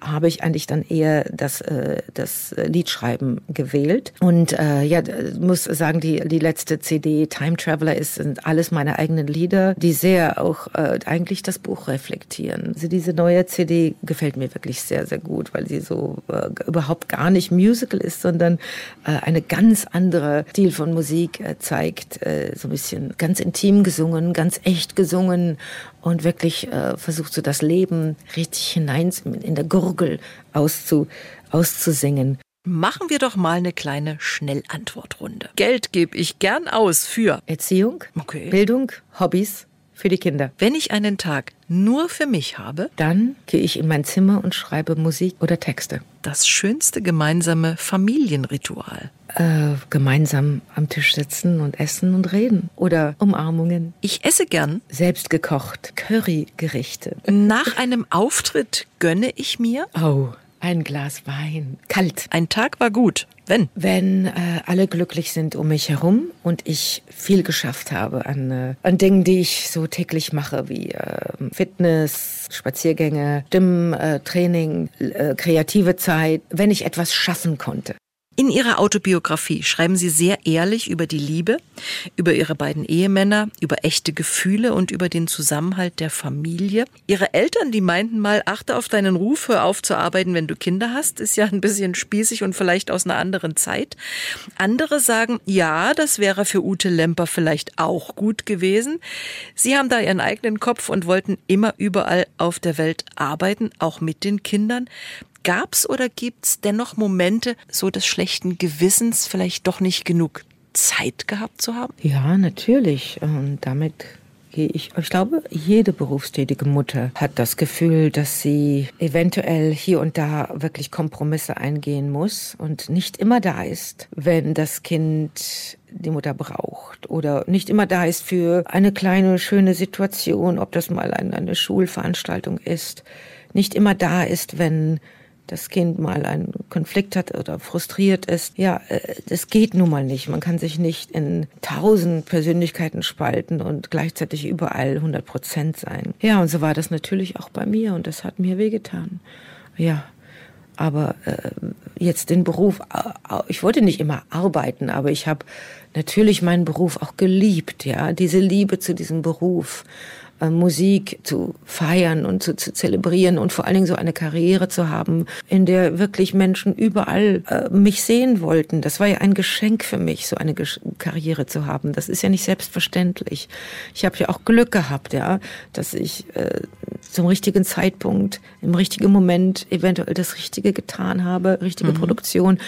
[SPEAKER 4] habe ich eigentlich dann eher das, äh, das Liedschreiben gewählt. Und äh, ja, muss sagen, die, die letzte CD, Time Traveler, ist, sind alles meine eigenen Lieder, die sehr auch äh, eigentlich das Buch reflektieren. Also diese neue CD gefällt mir wirklich sehr, sehr gut, weil sie so äh, überhaupt gar nicht Musical ist, sondern äh, eine ganz andere Stil von Musik äh, zeigt. Äh, so ein bisschen ganz intim gesungen, ganz echt gesungen und wirklich äh, versucht so das Leben richtig hinein in der Gurgel auszu, auszusingen.
[SPEAKER 3] Machen wir doch mal eine kleine Schnellantwortrunde. Geld gebe ich gern aus für
[SPEAKER 4] Erziehung, okay. Bildung, Hobbys, für die Kinder.
[SPEAKER 3] Wenn ich einen Tag nur für mich habe,
[SPEAKER 4] dann gehe ich in mein Zimmer und schreibe Musik oder Texte.
[SPEAKER 3] Das schönste gemeinsame Familienritual.
[SPEAKER 4] Äh, gemeinsam am Tisch sitzen und essen und reden oder Umarmungen.
[SPEAKER 3] Ich esse gern
[SPEAKER 4] selbst gekocht Currygerichte.
[SPEAKER 3] Nach einem Auftritt gönne ich mir
[SPEAKER 4] Oh, Ein Glas Wein. Kalt.
[SPEAKER 3] Ein Tag war gut. Wenn?
[SPEAKER 4] Wenn äh, alle glücklich sind um mich herum und ich viel geschafft habe an, äh, an Dingen, die ich so täglich mache, wie äh, Fitness, Spaziergänge, Stimmtraining, äh, kreative Zeit, wenn ich etwas schaffen konnte.
[SPEAKER 3] In Ihrer Autobiografie schreiben Sie sehr ehrlich über die Liebe, über Ihre beiden Ehemänner, über echte Gefühle und über den Zusammenhalt der Familie. Ihre Eltern, die meinten mal, achte auf deinen Ruf, hör auf zu arbeiten, wenn du Kinder hast, ist ja ein bisschen spießig und vielleicht aus einer anderen Zeit. Andere sagen, ja, das wäre für Ute Lemper vielleicht auch gut gewesen. Sie haben da ihren eigenen Kopf und wollten immer überall auf der Welt arbeiten, auch mit den Kindern. Gab's oder gibt's dennoch Momente so des schlechten Gewissens, vielleicht doch nicht genug Zeit gehabt zu haben?
[SPEAKER 4] Ja, natürlich. Und damit gehe ich. Ich glaube, jede berufstätige Mutter hat das Gefühl, dass sie eventuell hier und da wirklich Kompromisse eingehen muss und nicht immer da ist, wenn das Kind die Mutter braucht oder nicht immer da ist für eine kleine schöne Situation, ob das mal eine Schulveranstaltung ist, nicht immer da ist, wenn das Kind mal einen Konflikt hat oder frustriert ist. Ja, äh, das geht nun mal nicht. Man kann sich nicht in tausend Persönlichkeiten spalten und gleichzeitig überall 100 Prozent sein. Ja, und so war das natürlich auch bei mir und das hat mir wehgetan. Ja, aber äh, jetzt den Beruf, äh, ich wollte nicht immer arbeiten, aber ich habe natürlich meinen Beruf auch geliebt, ja, diese Liebe zu diesem Beruf. Äh, Musik zu feiern und zu, zu zelebrieren und vor allen Dingen so eine Karriere zu haben, in der wirklich Menschen überall äh, mich sehen wollten. Das war ja ein Geschenk für mich, so eine Gesch Karriere zu haben. Das ist ja nicht selbstverständlich. Ich habe ja auch Glück gehabt, ja, dass ich äh, zum richtigen Zeitpunkt, im richtigen Moment eventuell das Richtige getan habe, richtige mhm. Produktion.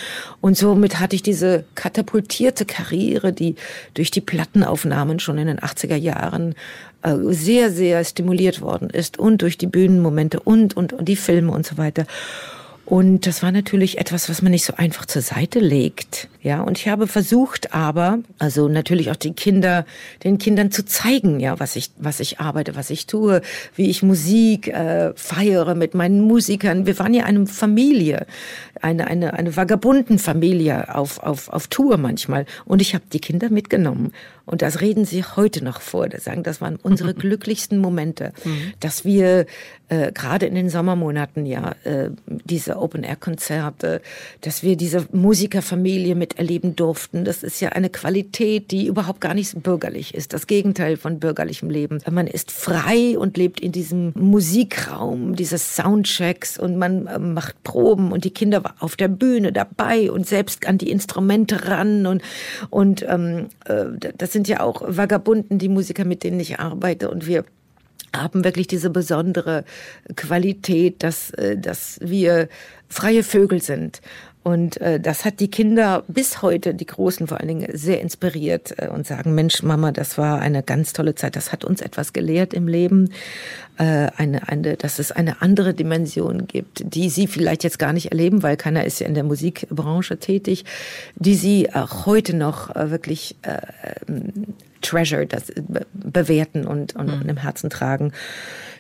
[SPEAKER 4] Und somit hatte ich diese katapultierte Karriere, die durch die Plattenaufnahmen schon in den 80er Jahren sehr, sehr stimuliert worden ist und durch die Bühnenmomente und, und, und die Filme und so weiter. Und das war natürlich etwas, was man nicht so einfach zur Seite legt. Ja, und ich habe versucht aber, also natürlich auch die Kinder, den Kindern zu zeigen, ja, was ich, was ich arbeite, was ich tue, wie ich Musik äh, feiere mit meinen Musikern. Wir waren ja eine Familie, eine, eine, eine vagabunden Familie auf, auf, auf Tour manchmal. Und ich habe die Kinder mitgenommen. Und das reden sie heute noch vor. Das sagen, das waren unsere *laughs* glücklichsten Momente, mhm. dass wir äh, gerade in den Sommermonaten ja äh, diese Open-Air-Konzerte, dass wir diese Musikerfamilie miterleben durften. Das ist ja eine Qualität, die überhaupt gar nicht bürgerlich ist. Das Gegenteil von bürgerlichem Leben. Man ist frei und lebt in diesem Musikraum, dieses Soundchecks und man äh, macht Proben und die Kinder waren auf der Bühne dabei und selbst an die Instrumente ran und, und ähm, äh, das sind ja auch Vagabunden, die Musiker, mit denen ich arbeite und wir haben wirklich diese besondere Qualität, dass, äh, dass wir freie Vögel sind. Und äh, das hat die Kinder bis heute, die Großen vor allen Dingen, sehr inspiriert äh, und sagen, Mensch, Mama, das war eine ganz tolle Zeit. Das hat uns etwas gelehrt im Leben, äh, eine, eine, dass es eine andere Dimension gibt, die sie vielleicht jetzt gar nicht erleben, weil keiner ist ja in der Musikbranche tätig, die sie auch heute noch äh, wirklich äh, treasure, das äh, bewerten und, und mhm. im Herzen tragen.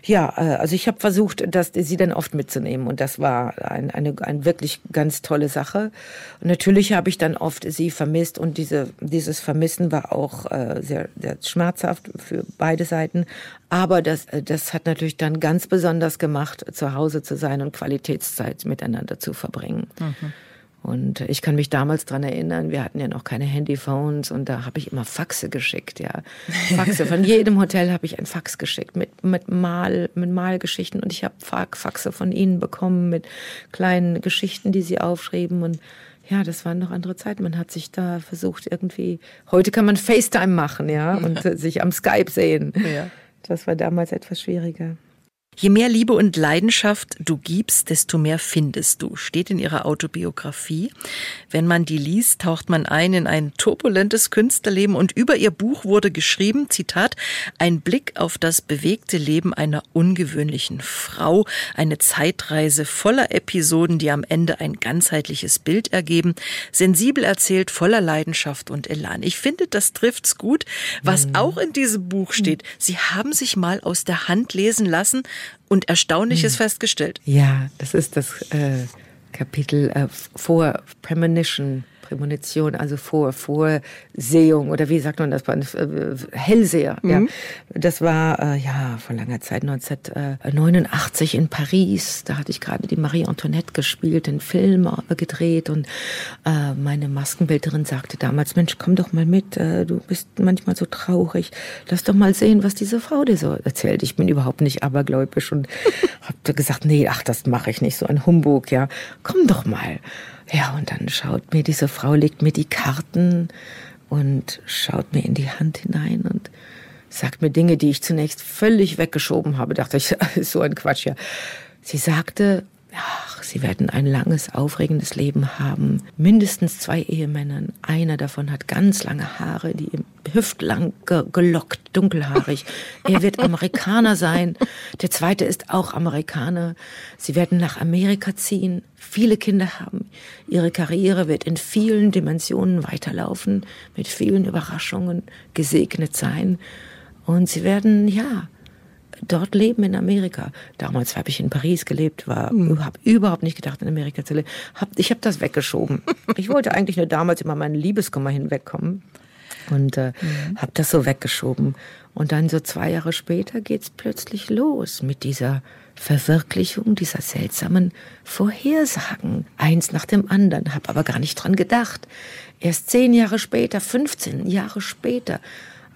[SPEAKER 4] Ja, äh, also ich habe versucht, das, sie dann oft mitzunehmen und das war ein, eine, eine wirklich ganz tolle Sache. Und natürlich habe ich dann oft sie vermisst und diese, dieses Vermissen war auch äh, sehr, sehr schmerzhaft für beide Seiten. Aber das, äh, das hat natürlich dann ganz besonders gemacht, zu Hause zu sein und Qualitätszeit miteinander zu verbringen. Mhm. Und ich kann mich damals dran erinnern, wir hatten ja noch keine Handyphones und da habe ich immer Faxe geschickt, ja. Faxe. Von jedem Hotel habe ich ein Fax geschickt mit, mit, Mal, mit Malgeschichten und ich habe Faxe von ihnen bekommen mit kleinen Geschichten, die sie aufschrieben und ja, das waren noch andere Zeiten. Man hat sich da versucht irgendwie, heute kann man FaceTime machen, ja, und sich am Skype sehen. Ja. Das war damals etwas schwieriger.
[SPEAKER 3] Je mehr Liebe und Leidenschaft du gibst, desto mehr findest du, steht in ihrer Autobiografie. Wenn man die liest, taucht man ein in ein turbulentes Künstlerleben und über ihr Buch wurde geschrieben, Zitat, ein Blick auf das bewegte Leben einer ungewöhnlichen Frau, eine Zeitreise voller Episoden, die am Ende ein ganzheitliches Bild ergeben, sensibel erzählt, voller Leidenschaft und Elan. Ich finde, das trifft's gut, was mhm. auch in diesem Buch steht. Sie haben sich mal aus der Hand lesen lassen, und Erstaunliches hm. festgestellt.
[SPEAKER 4] Ja, das ist das, äh, Kapitel äh, vor Premonition Prämonition, also vor, Vorsehung oder wie sagt man das? Äh, Hellseher. Mhm. Ja. Das war äh, ja vor langer Zeit, 1989 in Paris. Da hatte ich gerade die Marie Antoinette gespielt, den Film äh, gedreht und äh, meine Maskenbildnerin sagte damals, Mensch, komm doch mal mit, äh, du bist manchmal so traurig. Lass doch mal sehen, was diese Frau dir so erzählt. Ich bin überhaupt nicht abergläubisch und *laughs* habe gesagt, nee, ach, das mache ich nicht, so ein Humbug, ja. Komm doch mal. Ja, und dann schaut mir diese Frau, legt mir die Karten und schaut mir in die Hand hinein und sagt mir Dinge, die ich zunächst völlig weggeschoben habe. Dachte ich, *laughs* so ein Quatsch, ja. Sie sagte, ach, Sie werden ein langes, aufregendes Leben haben. Mindestens zwei Ehemännern. Einer davon hat ganz lange Haare, die hüftlang ge gelockt, dunkelhaarig. Er wird Amerikaner sein. Der zweite ist auch Amerikaner. Sie werden nach Amerika ziehen, viele Kinder haben. Ihre Karriere wird in vielen Dimensionen weiterlaufen, mit vielen Überraschungen gesegnet sein. Und sie werden, ja, dort leben in Amerika. Damals habe ich in Paris gelebt, war mhm. habe überhaupt nicht gedacht, in Amerika zu leben. Hab, ich habe das weggeschoben. *laughs* ich wollte eigentlich nur damals immer meinen Liebeskummer hinwegkommen und äh, mhm. habe das so weggeschoben. Und dann so zwei Jahre später geht's plötzlich los mit dieser Verwirklichung dieser seltsamen Vorhersagen. Eins nach dem anderen, habe aber gar nicht dran gedacht. Erst zehn Jahre später, 15 Jahre später,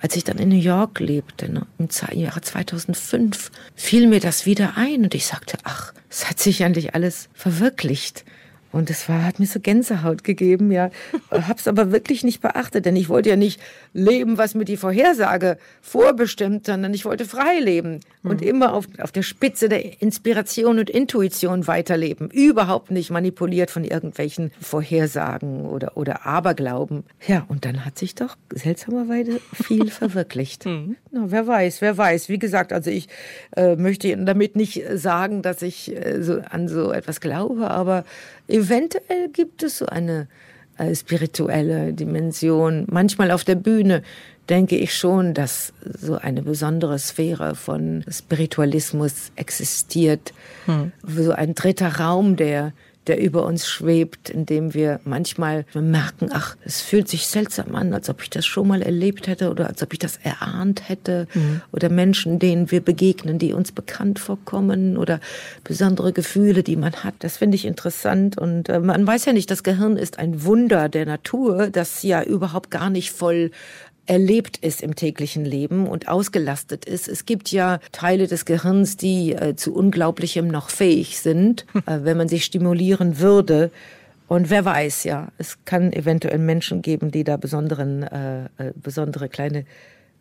[SPEAKER 4] als ich dann in New York lebte, ne, im Jahre 2005, fiel mir das wieder ein und ich sagte, ach, es hat sich eigentlich alles verwirklicht. Und es war, hat mir so Gänsehaut gegeben, ja. *laughs* Hab's aber wirklich nicht beachtet, denn ich wollte ja nicht leben, was mir die Vorhersage vorbestimmt, sondern ich wollte frei leben und mhm. immer auf, auf der Spitze der Inspiration und Intuition weiterleben. Überhaupt nicht manipuliert von irgendwelchen Vorhersagen oder, oder Aberglauben. Ja, und dann hat sich doch seltsamerweise viel *laughs* verwirklicht. Mhm. Na, wer weiß, wer weiß. Wie gesagt, also ich äh, möchte damit nicht sagen, dass ich äh, so an so etwas glaube, aber Eventuell gibt es so eine äh, spirituelle Dimension. Manchmal auf der Bühne denke ich schon, dass so eine besondere Sphäre von Spiritualismus existiert. Hm. So ein dritter Raum, der der über uns schwebt, indem wir manchmal merken, ach, es fühlt sich seltsam an, als ob ich das schon mal erlebt hätte oder als ob ich das erahnt hätte mhm. oder Menschen, denen wir begegnen, die uns bekannt vorkommen oder besondere Gefühle, die man hat. Das finde ich interessant und äh, man weiß ja nicht, das Gehirn ist ein Wunder der Natur, das ja überhaupt gar nicht voll erlebt ist im täglichen Leben und ausgelastet ist. Es gibt ja Teile des Gehirns, die äh, zu Unglaublichem noch fähig sind, *laughs* äh, wenn man sie stimulieren würde. Und wer weiß, ja, es kann eventuell Menschen geben, die da besonderen, äh, äh besondere kleine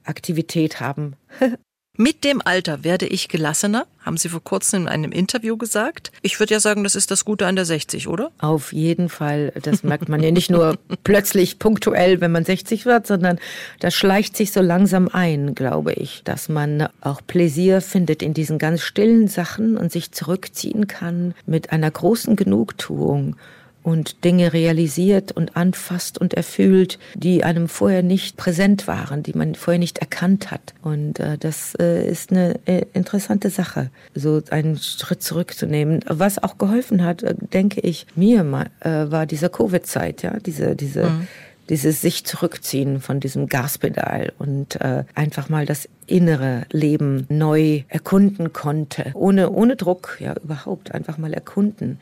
[SPEAKER 4] Aktivität haben. *laughs*
[SPEAKER 3] Mit dem Alter werde ich gelassener, haben Sie vor kurzem in einem Interview gesagt. Ich würde ja sagen, das ist das Gute an der 60, oder?
[SPEAKER 4] Auf jeden Fall. Das merkt man ja nicht nur *laughs* plötzlich punktuell, wenn man 60 wird, sondern das schleicht sich so langsam ein, glaube ich, dass man auch Pläsier findet in diesen ganz stillen Sachen und sich zurückziehen kann mit einer großen Genugtuung und Dinge realisiert und anfasst und erfüllt, die einem vorher nicht präsent waren, die man vorher nicht erkannt hat. Und äh, das äh, ist eine äh, interessante Sache, so einen Schritt zurückzunehmen. Was auch geholfen hat, äh, denke ich, mir mal, äh, war diese Covid-Zeit, ja, diese, diese, mhm. dieses sich zurückziehen von diesem Gaspedal und äh, einfach mal das innere Leben neu erkunden konnte, ohne, ohne Druck, ja, überhaupt einfach mal erkunden.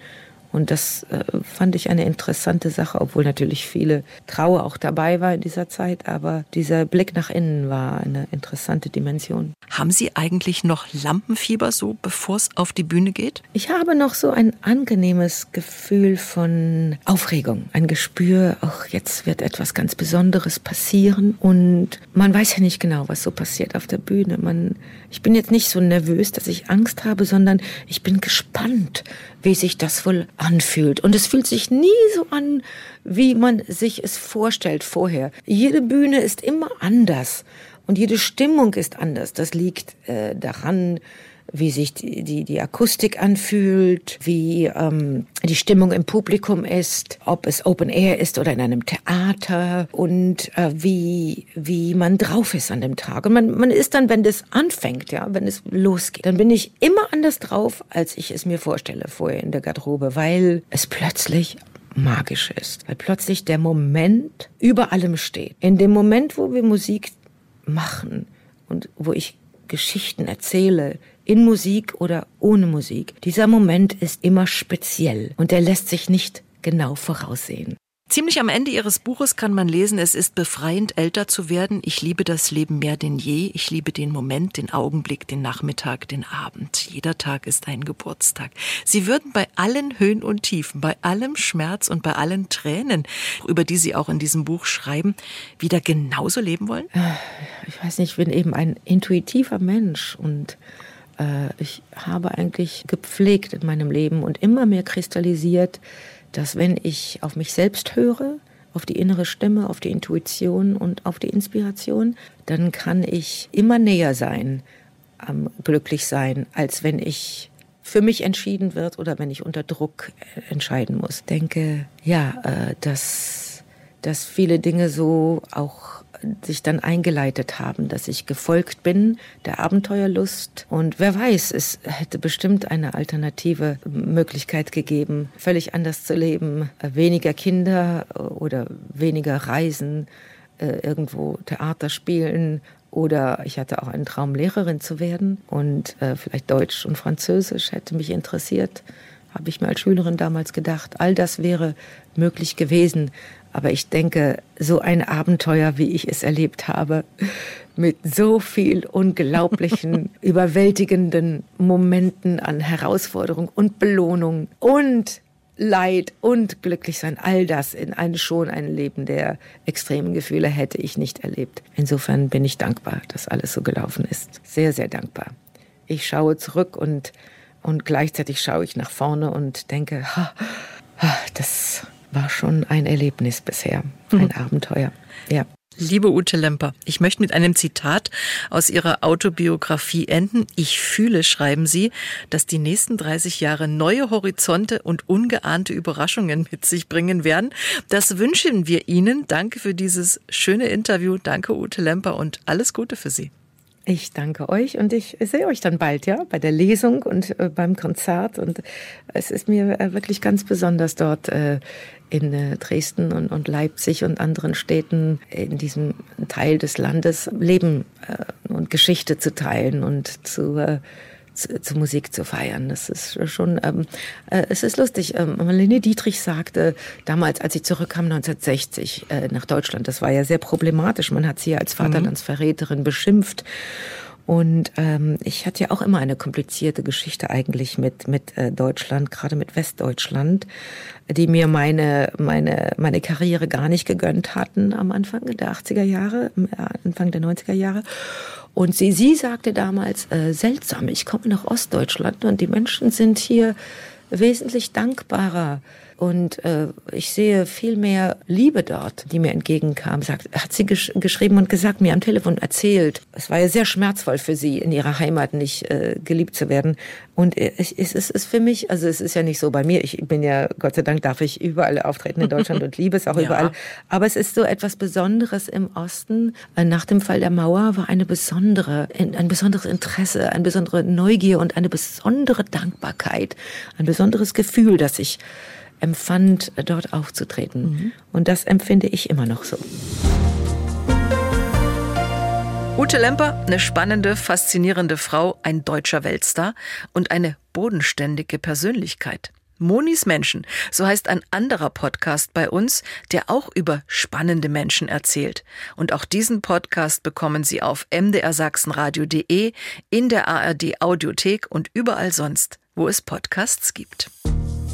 [SPEAKER 4] Und das äh, fand ich eine interessante Sache, obwohl natürlich viele Trauer auch dabei war in dieser Zeit. Aber dieser Blick nach innen war eine interessante Dimension.
[SPEAKER 3] Haben Sie eigentlich noch Lampenfieber so, bevor es auf die Bühne geht?
[SPEAKER 4] Ich habe noch so ein angenehmes Gefühl von Aufregung, ein Gespür, auch jetzt wird etwas ganz Besonderes passieren. Und man weiß ja nicht genau, was so passiert auf der Bühne. Man, ich bin jetzt nicht so nervös, dass ich Angst habe, sondern ich bin gespannt, wie sich das wohl anfühlt. Und es fühlt sich nie so an, wie man sich es vorstellt vorher. Jede Bühne ist immer anders und jede Stimmung ist anders. Das liegt äh, daran, wie sich die, die, die Akustik anfühlt, wie ähm, die Stimmung im Publikum ist, ob es Open Air ist oder in einem Theater und äh, wie, wie man drauf ist an dem Tag. Und man, man ist dann, wenn das anfängt, ja, wenn es losgeht, dann bin ich immer anders drauf, als ich es mir vorstelle vorher in der Garderobe, weil es plötzlich magisch ist, weil plötzlich der Moment über allem steht. In dem Moment, wo wir Musik machen und wo ich Geschichten erzähle, in Musik oder ohne Musik. Dieser Moment ist immer speziell und er lässt sich nicht genau voraussehen.
[SPEAKER 3] Ziemlich am Ende Ihres Buches kann man lesen, es ist befreiend, älter zu werden. Ich liebe das Leben mehr denn je. Ich liebe den Moment, den Augenblick, den Nachmittag, den Abend. Jeder Tag ist ein Geburtstag. Sie würden bei allen Höhen und Tiefen, bei allem Schmerz und bei allen Tränen, über die Sie auch in diesem Buch schreiben, wieder genauso leben wollen? Äh,
[SPEAKER 4] ich weiß nicht, ich bin eben ein intuitiver Mensch und äh, ich habe eigentlich gepflegt in meinem Leben und immer mehr kristallisiert, dass wenn ich auf mich selbst höre, auf die innere Stimme, auf die Intuition und auf die Inspiration, dann kann ich immer näher sein am glücklich sein, als wenn ich für mich entschieden wird oder wenn ich unter Druck entscheiden muss. Ich denke, ja, äh, dass, dass viele Dinge so auch sich dann eingeleitet haben, dass ich gefolgt bin der Abenteuerlust. Und wer weiß, es hätte bestimmt eine alternative Möglichkeit gegeben, völlig anders zu leben, weniger Kinder oder weniger Reisen, äh, irgendwo Theater spielen oder ich hatte auch einen Traum, Lehrerin zu werden und äh, vielleicht Deutsch und Französisch hätte mich interessiert, habe ich mir als Schülerin damals gedacht. All das wäre möglich gewesen. Aber ich denke, so ein Abenteuer, wie ich es erlebt habe, mit so viel unglaublichen, *laughs* überwältigenden Momenten an Herausforderung und Belohnung und Leid und glücklich sein, all das in ein schon ein Leben der extremen Gefühle hätte ich nicht erlebt. Insofern bin ich dankbar, dass alles so gelaufen ist. Sehr, sehr dankbar. Ich schaue zurück und, und gleichzeitig schaue ich nach vorne und denke, ha, ha, das war schon ein Erlebnis bisher, ein mhm. Abenteuer. Ja.
[SPEAKER 3] Liebe Ute Lemper, ich möchte mit einem Zitat aus Ihrer Autobiografie enden. Ich fühle, schreiben Sie, dass die nächsten 30 Jahre neue Horizonte und ungeahnte Überraschungen mit sich bringen werden. Das wünschen wir Ihnen. Danke für dieses schöne Interview. Danke, Ute Lemper, und alles Gute für Sie.
[SPEAKER 4] Ich danke euch und ich sehe euch dann bald, ja, bei der Lesung und äh, beim Konzert. Und es ist mir äh, wirklich ganz besonders dort äh, in äh, Dresden und, und, Leipzig und anderen Städten in diesem Teil des Landes Leben äh, und Geschichte zu teilen und zu äh, zu, zu, Musik zu feiern. Das ist schon, ähm, äh, es ist lustig. Ähm, Marlene Dietrich sagte damals, als sie zurückkam 1960 äh, nach Deutschland, das war ja sehr problematisch. Man hat sie als Vaterlandsverräterin mhm. beschimpft. Und ähm, ich hatte ja auch immer eine komplizierte Geschichte eigentlich mit mit äh, Deutschland, gerade mit Westdeutschland, die mir meine meine meine Karriere gar nicht gegönnt hatten am Anfang der 80er Jahre, Anfang der 90er Jahre. Und sie sie sagte damals äh, seltsam, ich komme nach Ostdeutschland und die Menschen sind hier wesentlich dankbarer und äh, ich sehe viel mehr Liebe dort, die mir entgegenkam. Sagt, hat sie gesch geschrieben und gesagt, mir am Telefon erzählt. Es war ja sehr schmerzvoll für sie, in ihrer Heimat nicht äh, geliebt zu werden. Und es, es, es ist für mich, also es ist ja nicht so bei mir. Ich bin ja, Gott sei Dank, darf ich überall auftreten in Deutschland *laughs* und liebe es auch ja. überall. Aber es ist so etwas Besonderes im Osten. Äh, nach dem Fall der Mauer war eine besondere, ein besonderes Interesse, eine besondere Neugier und eine besondere Dankbarkeit, ein besonderes Gefühl, das ich empfand, dort aufzutreten. Mhm. Und das empfinde ich immer noch so.
[SPEAKER 3] Ute Lemper, eine spannende, faszinierende Frau, ein deutscher Weltstar und eine bodenständige Persönlichkeit. Monis Menschen, so heißt ein anderer Podcast bei uns, der auch über spannende Menschen erzählt. Und auch diesen Podcast bekommen Sie auf mdrsachsenradio.de, in der ARD Audiothek und überall sonst, wo es Podcasts gibt.